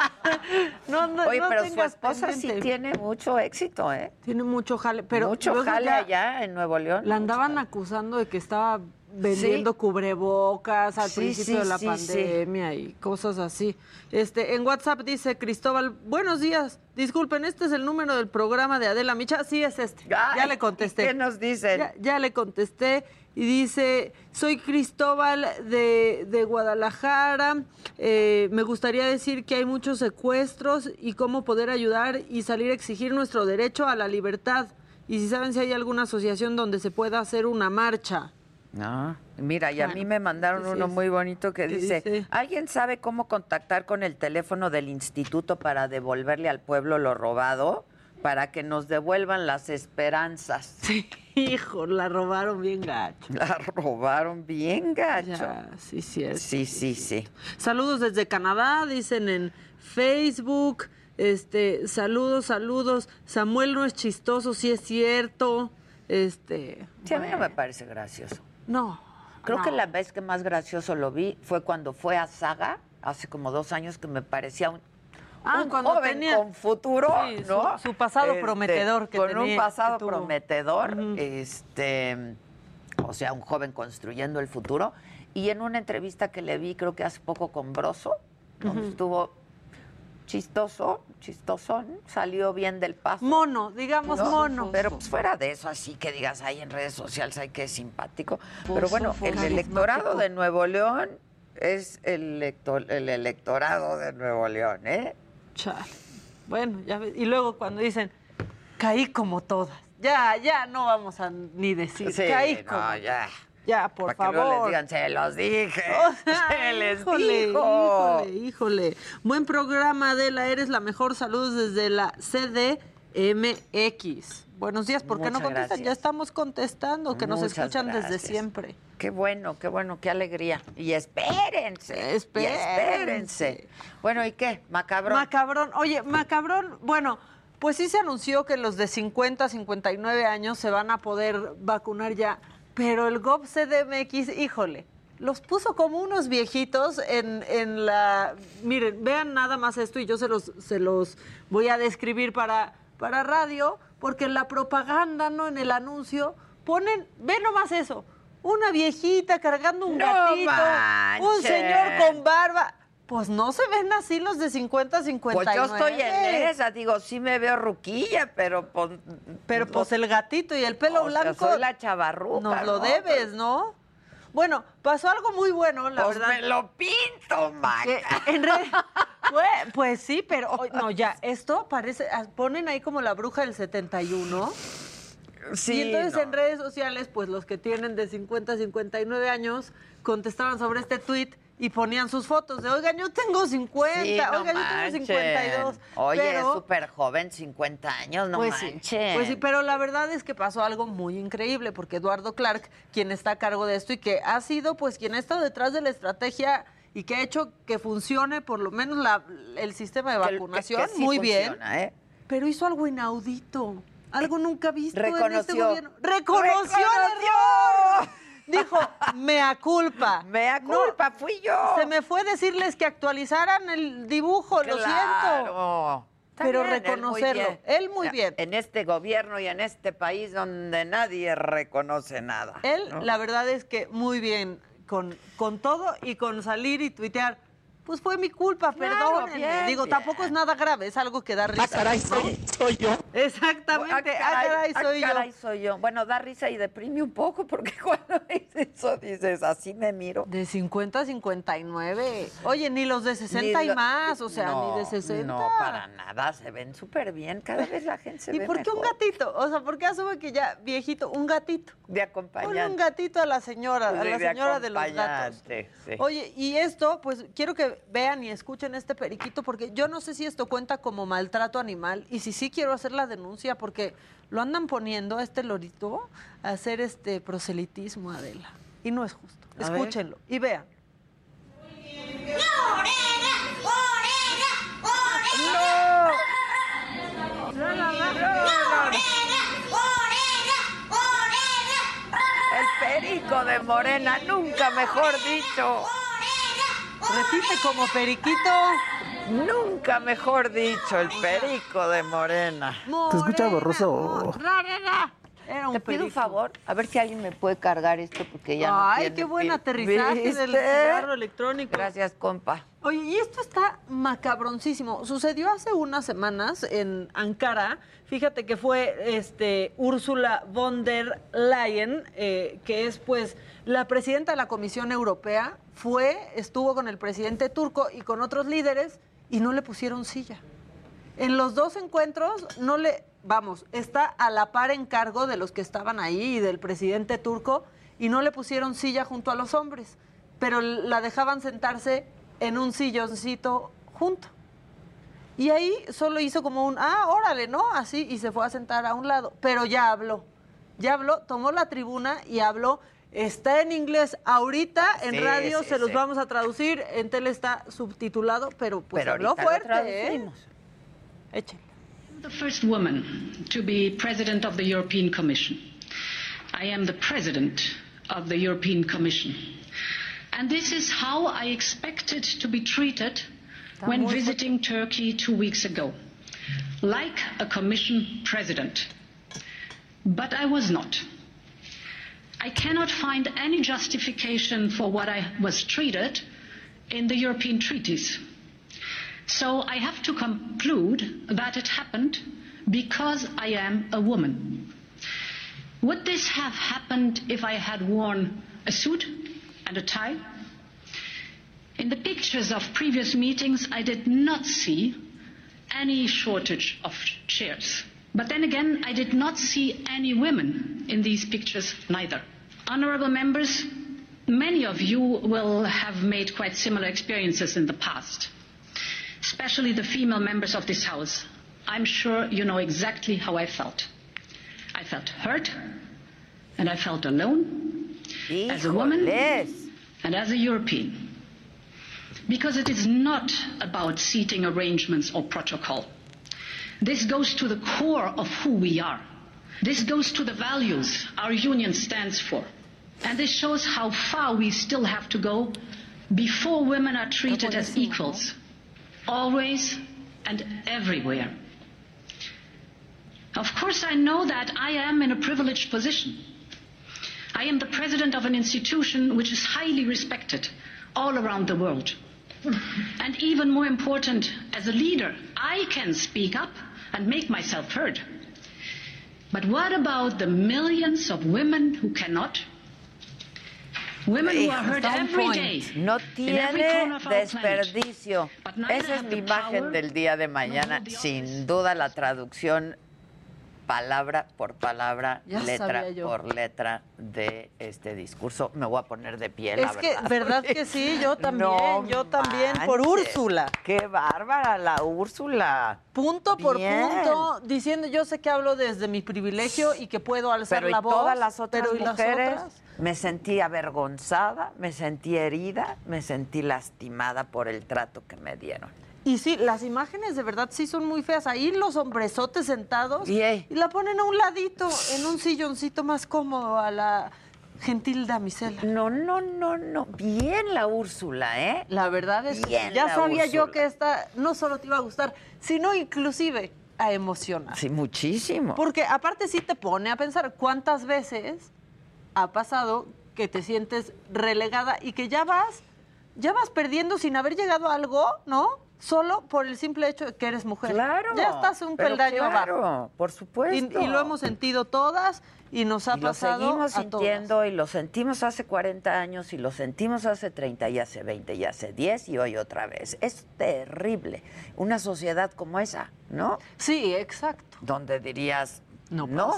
<laughs> no, no, Oye, no pero su esposa sí pendiente. tiene mucho éxito, ¿eh? Tiene mucho jale. Pero mucho jale allá en Nuevo León. La andaban acusando de que estaba vendiendo cubrebocas al Sí, principio sí, de la pandemia y cosas así. Este, en WhatsApp dice Cristóbal, buenos días, disculpen, este es el número del programa de Adela Micha. Sí, es este. ya le contesté. ¿qué nos dicen? Ya, ya le contesté y dice, soy Cristóbal de, de Guadalajara, eh, me gustaría decir que hay muchos secuestros y cómo poder ayudar y salir a exigir nuestro derecho a la libertad. Y si saben si hay alguna asociación donde se pueda hacer una marcha. No, mira, y a mí me mandaron uno muy bonito que ¿Qué dice, dice? ¿alguien sabe cómo contactar con el teléfono del instituto para devolverle al pueblo lo robado? Para que nos devuelvan las esperanzas. <laughs> Sí, hijo, la robaron bien gacho. La robaron bien gacho. Ya, sí, cierto. Sí, sí, sí. Saludos desde Canadá, dicen en Facebook. Este, saludos, saludos. Samuel no es chistoso, sí es cierto. Este, Sí, a mí no me parece gracioso. No. Creo no. que la vez que más gracioso lo vi fue cuando fue a Saga, hace como dos años, que me parecía un, Ah, un joven tenía- con futuro, Sí, ¿no? su pasado prometedor que Con tenía- un pasado que prometedor, este, o sea, un joven construyendo el futuro. Y en una entrevista que le vi, creo que hace poco con Broso. Ujú. estuvo chistoso, chistosón, salió bien del paso. Mono, digamos ¿no? mono. Pero pues fuera de eso, así que digas ahí en redes sociales, ay, que simpático. Por Pero bueno, el electorado de Nuevo León es el, electo- el electorado de Nuevo León, ¿eh? Chale. Bueno, ya ves. Y luego cuando dicen, caí como todas. Ya, ya no vamos a ni decir. Sí, caí no, como. ya. Ya, por Para que luego les favor. digan, se los dije, <laughs> <laughs> se les híjole, dijo. híjole, híjole. Buen programa, Adela. Eres la mejor. Saludos desde la CDMX. Buenos días. ¿Por qué no contestan? gracias. Ya estamos contestando, que nos escuchan desde siempre. Qué bueno, qué bueno, qué alegría. Y espérense, y Espérense. espérense. Bueno, ¿y qué? Macabrón. Macabrón. Oye, Macabrón, bueno, pues sí se anunció que los de 50 a 59 años se van a poder vacunar ya, pero el GOP CDMX, híjole, los puso como unos viejitos en, en la... Miren, vean nada más esto y yo se los, se los voy a describir para, para radio, porque en la propaganda, ¿no? En el anuncio, ponen, ve nomás eso, una viejita cargando un ¡No gatito, un señor con barba. Pues no se ven así los de 50 a 59. Pues yo estoy en esa, digo, sí me veo ruquilla, pero pues... Pero pues el gatito y el pelo o sea, blanco. soy la chavarruca, Nos lo ¿no? debes, ¿no? Bueno, pasó algo muy bueno, la Pues verdad. me lo pinto, Maca. que en re- pues, pues sí, pero hoy- no, ya, esto parece, ah, ponen ahí como la bruja del 71. Sí, y entonces no. en redes sociales, pues los que tienen de 50 a 59 años contestaban sobre este tuit y ponían sus fotos de, oigan, yo tengo 50, Sí, no oigan, yo tengo manchen. 52. Oye, pero, es súper joven, 50 años, no pues manchen. Sí, pues sí, pero la verdad es que pasó algo muy increíble, porque Eduardo Clark, quien está a cargo de esto y que ha sido pues quien ha estado detrás de la estrategia y que ha hecho que funcione por lo menos la- el sistema de que- vacunación que sí muy bien, ¿eh? pero hizo algo inaudito, algo nunca visto en este Reconoció. gobierno. Reconoció el ¡Reconoció! error. Dijo, mea culpa. Mea No, culpa, fui yo. Se me fue decirles que actualizaran el dibujo, lo siento. Está Pero bien, él muy reconocerlo, bien. él muy bien. En este gobierno y en este país donde nadie reconoce nada. Él, ¿no? la verdad es que muy bien con, con todo y con salir y tuitear. Pues fue mi culpa, Claro, perdónenme. bien, Digo, tampoco es nada grave, es algo que da risa. Ah, caray, soy, soy yo. Exactamente, ah, caray, ah, soy yo. caray, soy yo. Bueno, da risa y deprime un poco porque <laughs> cuando dices eso dices, así me miro. De 50 a 59. Oye, ni los de 60 Ni y lo- más, o sea, no, ni de 60. No, para nada, se ven súper bien. Cada vez la gente se ¿Y ve por qué un gatito? O sea, ¿por qué asume que ya viejito? Un gatito. De Ponle acompañante. un gatito a la señora, a la de señora de los gatos. sí. Oye, y esto, pues quiero que vean y escuchen este periquito, porque yo no sé si esto cuenta como maltrato animal y si sí quiero hacer la denuncia, porque lo andan poniendo a este lorito a hacer este proselitismo, Adela. Y no es justo. A ver. Escúchenlo y vean. El perico de Morena, nunca mejor dicho. Repite como periquito. Nunca mejor dicho, el perico de Morena. Te escucha borroso. Era un Te pido un favor, a ver si alguien me puede cargar esto porque ya no Ay, tiene qué buen pila. aterrizaje ¿Viste? del cigarro electrónico. Gracias, compa. Oye, y esto está macabroncísimo. Sucedió hace unas semanas en Ankara. Fíjate que fue este Úrsula von der Leyen, eh, que es pues la presidenta de la Comisión Europea, fue, estuvo con el presidente turco y con otros líderes y no le pusieron silla. En los dos encuentros no le, vamos, está a la par en cargo de los que estaban ahí y del presidente turco y no le pusieron silla junto a los hombres, pero la dejaban sentarse en un silloncito junto. Y ahí solo hizo como un, ah, órale, ¿no? Así, y se fue a sentar a un lado, pero ya habló, ya habló, tomó la tribuna y habló. Está en inglés ahorita, en Sí, radio sí, se los vamos a traducir, en tele está subtitulado, pero pues Pero habló fuerte, ¿eh? traducimos. Échale. the first woman to be president of the European Commission. I am the president of the European Commission. And this is how I expected to be treated when visiting Turkey two weeks ago, like a Commission president. But I was not. I cannot find any justification for what I was treated in the European treaties. So I have to conclude that it happened because I am a woman. Would this have happened if I had worn a suit and a tie? In the pictures of previous meetings, I did not see any shortage of chairs. But then again, I did not see any women in these pictures neither. Honorable members, many of you will have made quite similar experiences in the past especially the female members of this House. I'm sure you know exactly how I felt. I felt hurt and I felt alone as a woman and as a European. Because it is not about seating arrangements or protocol. This goes to the core of who we are. This goes to the values our union stands for. And this shows how far we still have to go before women are treated as equals, always and everywhere. Of course, I know that I am in a privileged position. I am the president of an institution which is highly respected all around the world. And even more important, as a leader, I can speak up and make myself heard. But what about the millions of women who cannot? No tiene desperdicio. Esa es mi imagen del día de mañana. Sin duda la traducción palabra por palabra, Ya letra por letra de este discurso. Me voy a poner de pie, la Es que, verdad. ¿verdad que sí? Yo <laughs> también, No yo también, por. Úrsula. Qué bárbara la Úrsula. Punto por punto, diciendo yo sé que hablo desde mi privilegio y que puedo alzar Pero y la voz. todas las otras pero ¿y las mujeres, otras? me sentí avergonzada, me sentí herida, me sentí lastimada por el trato que me dieron. Y sí, las imágenes de verdad sí son muy feas. Ahí los hombresotes sentados Y, eh, y la ponen a un ladito, en un silloncito más cómodo a la gentil damisela. No, no, no, no. Bien la Úrsula, ¿eh? La verdad es que Bien ya la sabía yo que esta no solo te iba a gustar, sino inclusive a emocionar. Sí, muchísimo. Porque aparte sí te pone a pensar cuántas veces ha pasado que te sientes relegada y que ya vas, ya vas perdiendo sin haber llegado a algo, ¿no? Solo por el simple hecho de que eres mujer. Claro. Ya estás un peldaño claro, abajo. Por Y, supuesto. y lo hemos sentido todas y nos ha Y lo pasado seguimos a todas. sintiendo y lo sentimos hace 40 años y lo sentimos hace 30 y hace 20 y hace 10 y hoy otra vez. Es terrible. Una sociedad como esa, ¿no? Sí, exacto. Donde dirías, No, no.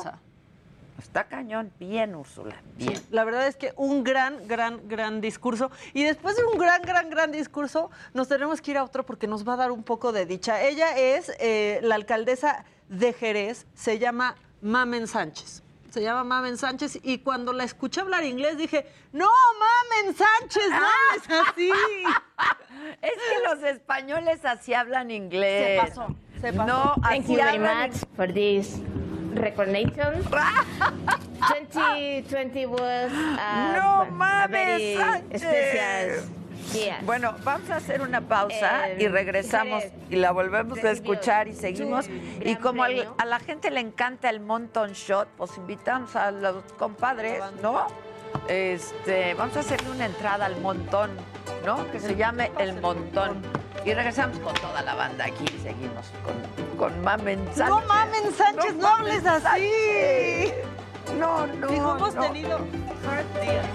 Está cañón, bien, Úrsula, bien. Sí, la verdad es que un gran, gran, gran discurso. Y después de un gran, gran, gran discurso, nos tenemos que ir a otro porque nos va a dar un poco de dicha. Ella es eh, la alcaldesa de Jerez, se llama Mamen Sánchez. Se llama Mamen Sánchez y cuando la escuché hablar inglés dije, no, Mamen Sánchez, no Ah. es así. <laughs> Es que los españoles así hablan inglés. Se pasó, se pasó. No, Thank así you very much for this recognition. 2020 <laughs> was uh, No a mames, very Sánchez. Bueno, vamos a hacer una pausa Eh, y regresamos y la volvemos a escuchar y seguimos. Y como al- a la gente le encanta el Monton Shot, pues invitamos a los compadres, ¿no? Este, vamos a hacerle una entrada al montón, ¿no? Que se llame el montón. Y regresamos con toda la banda aquí y seguimos con, con Mamen Sánchez. No, Mamen Sánchez, no, hables así. Sánchez. No, no. Dijo, hemos no. tenido hard días.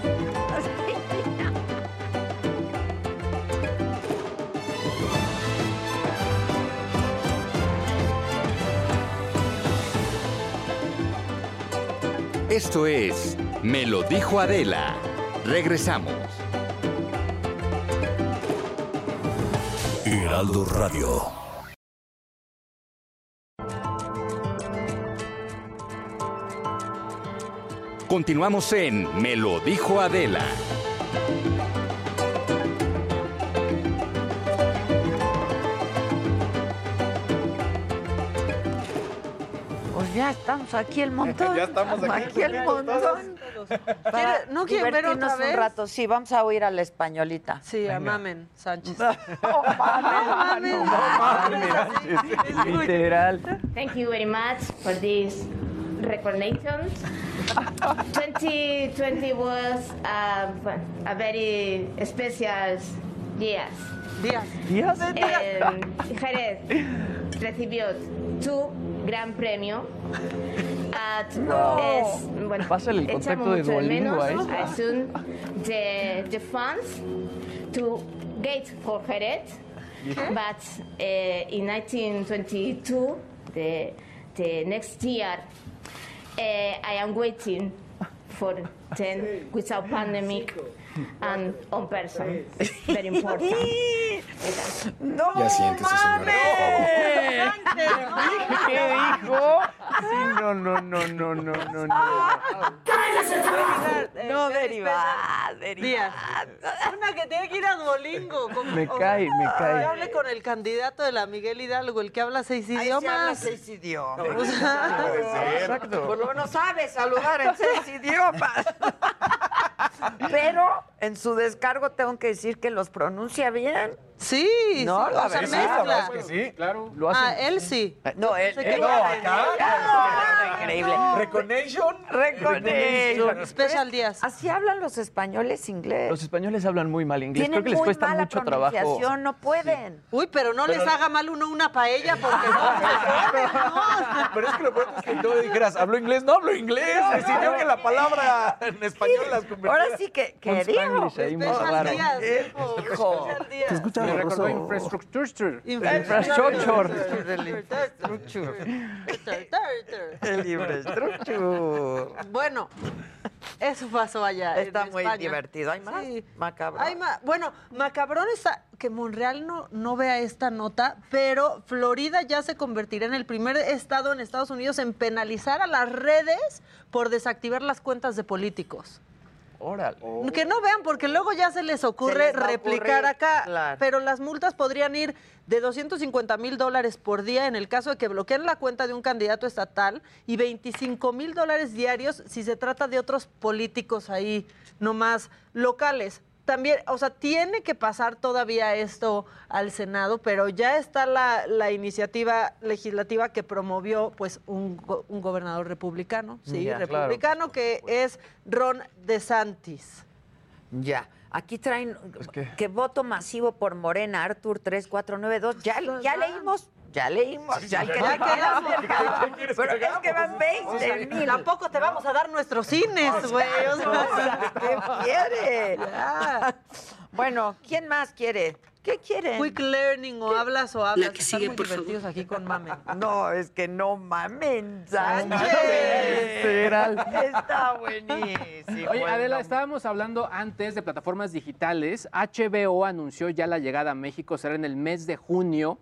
Esto es Me lo dijo Adela. Regresamos. Heraldo Radio. Continuamos en Me lo dijo Adela. Pues ya estamos aquí el montón. <laughs> Ya estamos aquí. el montón. Para ¿No quieren ver otra vez? un rato. Sí, vamos a oír a la españolita. Sí, a Mamen Sánchez. <laughs> Oh, mamen, <laughs> Literal. Thank you very much for this recognition. 2020 was uh, a very special year. Días. ¿Días? Eh, Jerez recibió tu gran premio. At, es, bueno, Pásale el echamos contacto de mucho Duolingo menos, a eso. I assume the, the funds to gate for Jerez. But uh, in 1922, the, the next year, uh, I am waiting for <laughs> 10 without pandemic and on person. It's very important. No Ya siéntese, señora, mames. ¿Qué dijo? Sí, no, no, no, no, no, no, no. No, derivar, Díaz. derivar. Una que tiene que ir a Duolingo. Me cae, me cae. Que hable con el candidato de la Miguel Hidalgo, el que habla seis Ahí se habla idiomas. seis idiomas. O sea, Exacto. Por lo menos sabe saludar en seis <laughs> idiomas. Pero en su descargo tengo que decir que los pronuncia bien. Sí, No, sí, la verdad, Sí, la verdad mezcla. es que sí, claro. Lo hacen. Ah, él sí. No, él, Se él- no, acá. Ah, increíble. Recognition. Recognition. Special Díaz. Así hablan los españoles inglés. Los españoles hablan muy mal inglés. Tienen Creo que les cuesta mala mucho trabajo. pronunciación, no pueden. Uy, pero no les haga mal uno una paella porque no. Pero es que lo peor es que tú dijeras, ¿hablo inglés? No hablo inglés. Decidió que la palabra en español las convirtiera. Ahora sí que, que digo. Special dijo. Hijo. Special Díaz. Me recordó infrastructure. Infrastructure. El infrastructure. Bueno, eso pasó allá. Está en muy España. divertido. ¿Hay más? Sí. Hay bueno, macabrón está que Monreal no, no vea esta nota, pero Florida ya se convertirá en el primer estado en Estados Unidos en penalizar a las redes por desactivar las cuentas de políticos. Órale. Que no vean, porque luego ya se les ocurre les replicar ocurrir, acá. claro. Pero las multas podrían ir de 250 mil dólares por día en el caso de que bloqueen la cuenta de un candidato estatal y 25 mil dólares diarios si se trata de otros políticos ahí, nomás locales. También, o sea, tiene que pasar todavía esto al Senado, pero ya está la, la iniciativa legislativa que promovió pues un, un gobernador republicano, sí, Ya, claro. republicano que es Ron DeSantis. Ya. Aquí traen que- que... voto masivo por Morena, Artur 3492. Ya, ya leímos, ya leímos, ya, Ya quedamos. Pero es que van 20 mil. Tampoco te vamos a dar nuestros cines, güey. o sea, ¿Qué quiere? ya. Bueno, ¿quién más quiere? ¿Qué quieren? Quick learning o hablas o hablas. que Están sigue, muy por divertidos aquí con Mamen. No, es que no mamen, Sánchez. Está <laughs> buenísimo. Oye, el Adela, nombre. estábamos hablando antes de plataformas digitales. HBO anunció ya la llegada a México, será en el mes de junio,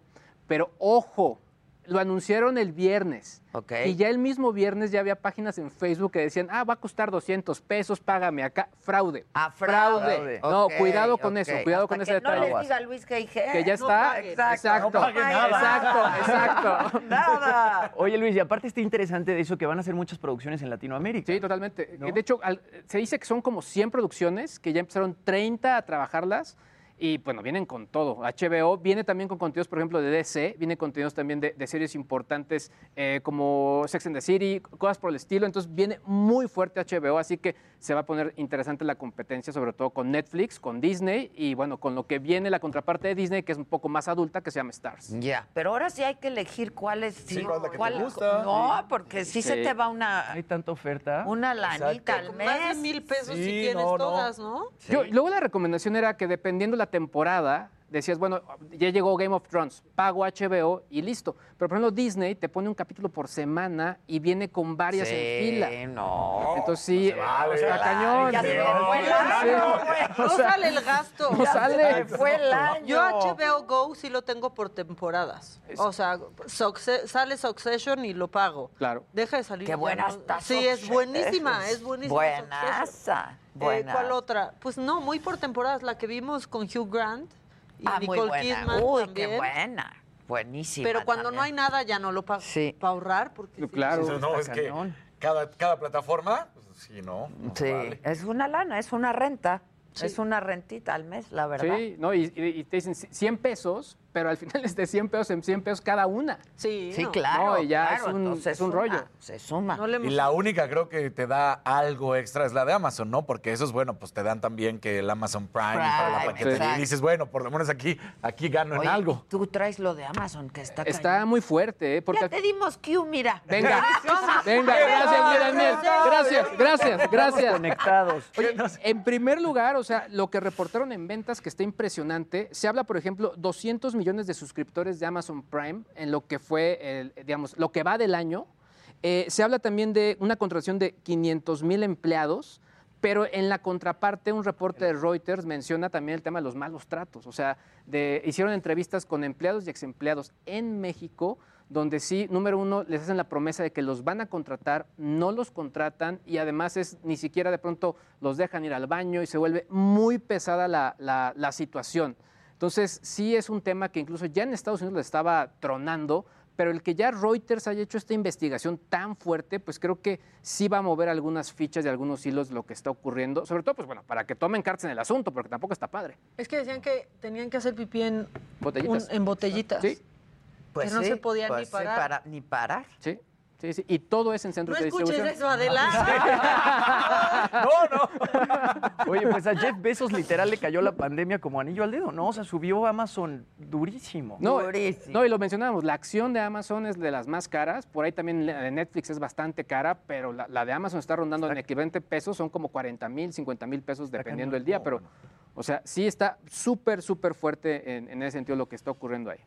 pero ojo, lo anunciaron el viernes. Ok. Y ya el mismo viernes ya había páginas en Facebook que decían, ah, va a costar 200 pesos, págame acá. Fraude. Ah, fraude. No, cuidado con eso, cuidado Hasta con ese que no detalle. les diga Luis que, Que ya no está. pague. Exacto. No pague nada. Exacto, exacto. <laughs> Nada. Oye, Luis, y aparte está interesante de eso que van a hacer muchas producciones en Latinoamérica. Sí, totalmente. De hecho, al- se dice que son como 100 producciones, que ya empezaron 30 a trabajarlas. Y bueno, vienen con todo. HBO viene también con contenidos, por ejemplo, de DC, viene contenidos también de, series importantes eh, como Sex and the City, cosas por el estilo. Entonces viene muy fuerte HBO, así que se va a poner interesante la competencia, sobre todo con Netflix, con Disney y bueno, con lo que viene la contraparte de Disney, que es un poco más adulta, que se llama Stars. Ya, pero ahora sí hay que elegir cuál es. Sí, cuál es la que te gusta. No, porque sí, se te va una, Hay tanta oferta. una lanita al mes. más de mil pesos si tienes no, no. todas, ¿no? Yo, luego la recomendación era que dependiendo la temporada, decías, bueno, ya llegó Game of Thrones, pago HBO y listo. Pero por ejemplo, Disney te pone un capítulo por semana y viene con varias Sí, en fila. no. Entonces sí, vale, está ya cañón. se me fue el año, Sí. No O sea, sale el gasto. no Ya sale. se me fue el año. Yo HBO Go sí lo tengo por temporadas. O sea, Succe- sale Succession y lo pago. Claro. Deja de salir. Qué ya buena no- está Sí, es buenísima, es buenísima. Buenaza. Eh, buena. ¿Cuál otra? Pues no, muy por temporadas. La que vimos con Hugh Grant y Ah, muy Nicole buena. Kidman Uy, también. qué buena. Buenísima. Pero cuando no hay también. nada ya no lo pago. Sí. Para ahorrar, porque sí. Claro. Eso no, es que cada, cada plataforma, pues, sí, no. no Sí, vale. es una lana, es una renta. Es una rentita al mes, la verdad. Sí, ¿no? Y, y- y te dicen 100 pesos, pero al final <laughs> es de 100 pesos en 100 pesos cada una. Sí, Sí, no. claro. No, y ya claro, es un- entonces es un suma, rollo. Se suma. No Y la única creo que te da algo extra es la de Amazon, ¿no? Porque eso es bueno, pues te dan también que el Amazon Prime, y para la Prime, paquetería. Y dices, bueno, por lo menos aquí, aquí gano en algo. Tú traes lo de Amazon, que está Está cañón. muy fuerte, ¿eh? Porque Ya te dimos Q, mira. Venga, venga, gracias, mira, Daniel. Gracias, gracias, gracias. Conectados. Oye, en primer lugar, o sea, lo que reportaron en ventas que está impresionante, se habla, por ejemplo, 200 millones de suscriptores de Amazon Prime en lo que fue, el, digamos, lo que va del año. Eh, se habla también de una contratación de 500 mil empleados, pero en la contraparte, un reporte de Reuters menciona también el tema de los malos tratos. O sea, de- hicieron entrevistas con empleados y exempleados en México, donde sí, número uno, les hacen la promesa de que los van a contratar, no los contratan y además es ni siquiera de pronto los dejan ir al baño y se vuelve muy pesada la- la situación. Entonces, sí es un tema que incluso ya en Estados Unidos le estaba tronando, pero el que ya Reuters haya hecho esta investigación tan fuerte, pues creo que sí va a mover algunas fichas y algunos hilos de lo que está ocurriendo, sobre todo, pues bueno, para que tomen cartas en el asunto, porque tampoco está padre. Es que decían que tenían que hacer pipí en Botellitas. un- en botellitas. Sí, Pues que no sí, se podía pues ni sí, parar. para- ni parar. sí, sí, sí. Y todo es en centros No de escuches distribución. eso, Adela. No, no. <laughs> Oye, pues a Jeff Bezos literal le cayó la pandemia como anillo al dedo, ¿no? O sea, subió Amazon durísimo. No, Durísimo. no, y lo mencionábamos, la acción de Amazon es de las más caras, por ahí también la de Netflix es bastante cara, pero la, la de Amazon está rondando en equivalente pesos, son como 40 mil, 50 mil pesos dependiendo del día, pero, o sea, sí está súper, súper fuerte en, en ese sentido lo que está ocurriendo ahí.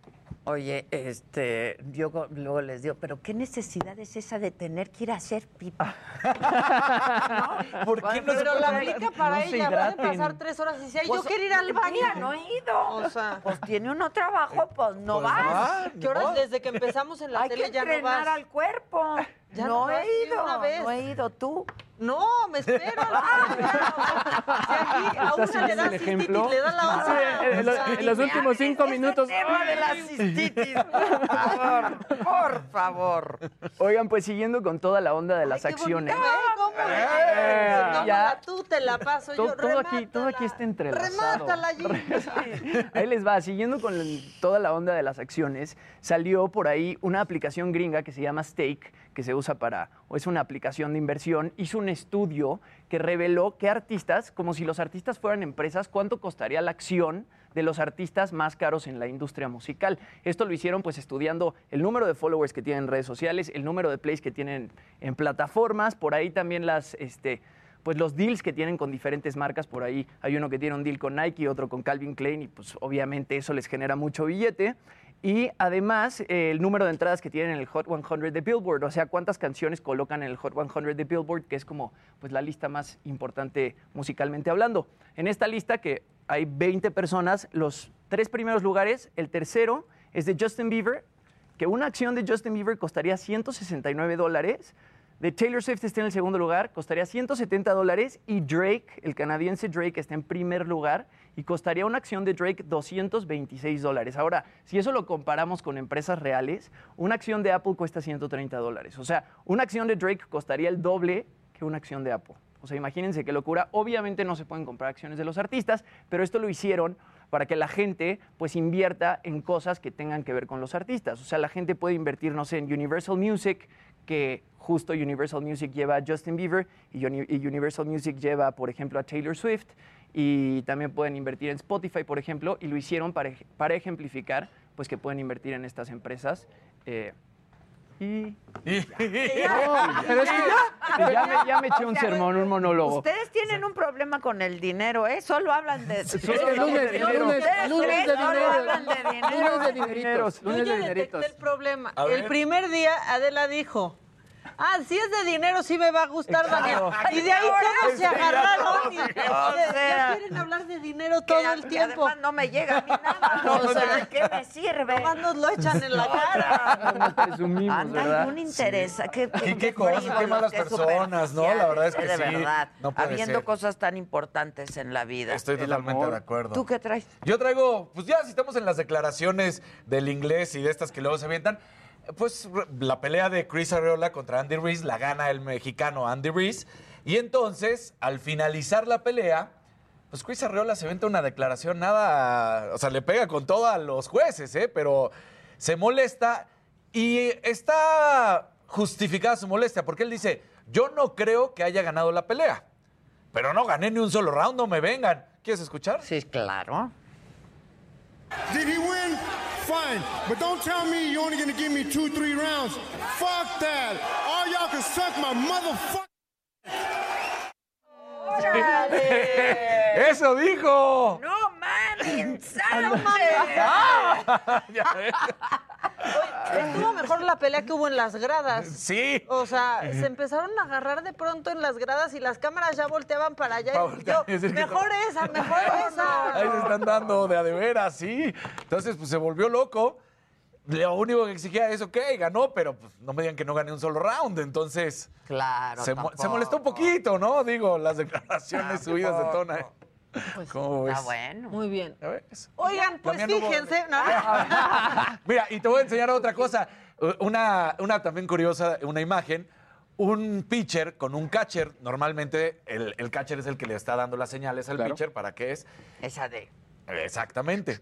Oye, este, yo go- luego les digo, pero ¿qué necesidad es esa de tener que ir a hacer pipa? <laughs> ¿Por qué no se Pero puede- la aplica para no se ella. Puede hidraten. pasar tres horas y dice, ay, Pues, yo quiero ir al baño. Mira, no he ido. O sea, Pues tiene uno trabajo, pues no Pues vas. va, ¿qué horas no. desde que empezamos en la Hay que tele ya no entrenar vas? al cuerpo. Ya no he ido, una vez. no he ido tú. No, me espero. <laughs> Si aquí a una le da el ejemplo? cistitis, le da la Sí, otra. en, los- en los últimos cinco minutos. tema de la cistitis, <laughs> por favor, por favor. Oigan, pues siguiendo con toda la onda de las ay, qué acciones. bonito, ¿eh? ¿Cómo? Eh, ya. tú, te la paso Todo, yo. todo aquí, todo aquí está entrelazado. Remátala allí. <laughs> Ahí les va, siguiendo con toda la onda de las acciones, salió por ahí una aplicación gringa que se llama Stake, que se usa para, o es una aplicación de inversión, hizo un estudio que reveló que artistas, como si los artistas fueran empresas, cuánto costaría la acción de los artistas más caros en la industria musical. Esto lo hicieron pues estudiando el número de followers que tienen en redes sociales, el número de plays que tienen en plataformas, por ahí también las, este, pues los deals que tienen con diferentes marcas, por ahí hay uno que tiene un deal con Nike, otro con Calvin Klein y pues obviamente eso les genera mucho billete. Y además, eh, el número de entradas que tienen en el Hot 100 de Billboard, o sea, cuántas canciones colocan en el Hot 100 de Billboard, que es como pues, la lista más importante musicalmente hablando. En esta lista, que hay 20 personas, los tres primeros lugares, el tercero es de Justin Bieber, que una acción de Justin Bieber costaría 169 dólares. De Taylor Swift está en el segundo lugar, costaría 170 dólares. Y Drake, el canadiense Drake, está en primer lugar y costaría una acción de Drake 226 dólares. Ahora, si eso lo comparamos con empresas reales, una acción de Apple cuesta 130 dólares. O sea, una acción de Drake costaría el doble que una acción de Apple. O sea, imagínense qué locura. Obviamente no se pueden comprar acciones de los artistas, pero esto lo hicieron para que la gente pues invierta en cosas que tengan que ver con los artistas. O sea, la gente puede invertir, no sé, en Universal Music, que justo Universal Music lleva a Justin Bieber y Uni- y Universal Music lleva, por ejemplo, a Taylor Swift. Y también pueden invertir en Spotify, por ejemplo, y lo hicieron para, para ejemplificar pues que pueden invertir en estas empresas. eh, y... Ya. <laughs> pero es que ya, ya me, ya me eché un sermón, un monólogo. Ustedes tienen un problema con el dinero, ¿eh? Solo hablan de, Solo de lunes, dinero. lunes, lunes de solo dinero. hablan de dinero. Lunes de dineritos, lunes de dineritos. el problema. El primer día Adela dijo, ah, si es de dinero sí me va a gustar, Claro. Daniel. Y de ahí todos se agarraron y O ya- quieren hablar de dinero todo el tiempo. Además no me llega a mí nada. <laughs> No, o sea, no. ¿de qué me sirve? Nos lo echan en la cara. Presumimos, Anda, ¿verdad? interés. Qué, Qué- qué cosas, qué malas personas, ¿no? La verdad es que de sí, verdad. no puede Habiendo ser. cosas tan importantes en la vida. Estoy totalmente de acuerdo. ¿Tú qué traes? Yo traigo, pues ya si estamos en las declaraciones del inglés y de estas que luego se avientan, pues la pelea de Chris Arreola contra Andy Reese la gana el mexicano Andy Reese. Y entonces, al finalizar la pelea, pues Chris Arreola se venta una declaración nada, o sea, le pega con todo a los jueces, ¿eh? Pero se molesta y está justificada su molestia, porque él dice, yo no creo que haya ganado la pelea, pero no gané ni un solo round, no me vengan. ¿Quieres escuchar? Sí, claro. Did he win? Fine. But don't tell me you're only gonna give me two, three rounds. Fuck that. All y'all can suck my motherfucker. <laughs> ¡Eso dijo! ¡No <laughs> Estuvo mejor la pelea que hubo en las gradas. Sí. O sea, se empezaron a agarrar de pronto en las gradas y las cámaras ya volteaban para allá. Pa' y yo, que mejor esa, mejor <laughs> esa. Ahí se están dando de a de veras, sí. Entonces, pues se volvió loco. Lo único que exigía es, ok, ganó, pero pues, no me digan que no gané un solo round. Entonces, Claro. se, mo- se molestó un poquito, ¿no? Digo, las declaraciones subidas de tono. ¿Cómo ves? Está bueno. Muy bien. Oigan, pues no fíjense. ¿no? <laughs> Mira, y te voy a enseñar otra cosa. Una, una también curiosa, una imagen. Un pitcher con un catcher. Normalmente el, el catcher es el que le está dando las señales al Claro. pitcher para qué es. Esa de. Exactamente.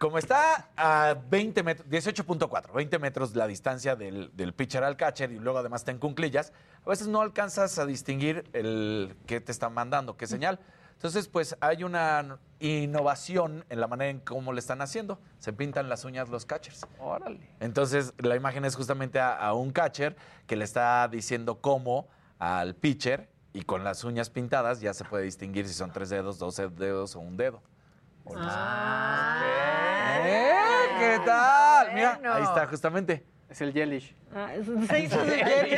Como está a 20 metros, 18.4, 20 metros la distancia del, del pitcher al catcher y luego además está en cunclillas, a veces no alcanzas a distinguir el que te están mandando, qué señal. Entonces, pues hay una innovación en la manera en cómo le están haciendo. Se pintan las uñas los catchers. Órale. Entonces, la imagen es justamente a, a un catcher que le está diciendo cómo al pitcher y con las uñas pintadas ya se puede distinguir si son tres dedos, doce dedos o un dedo. ¿Eh? ¿Qué tal? Mira, ahí está justamente. Es el Yelish. Ah, se hizo de jelly.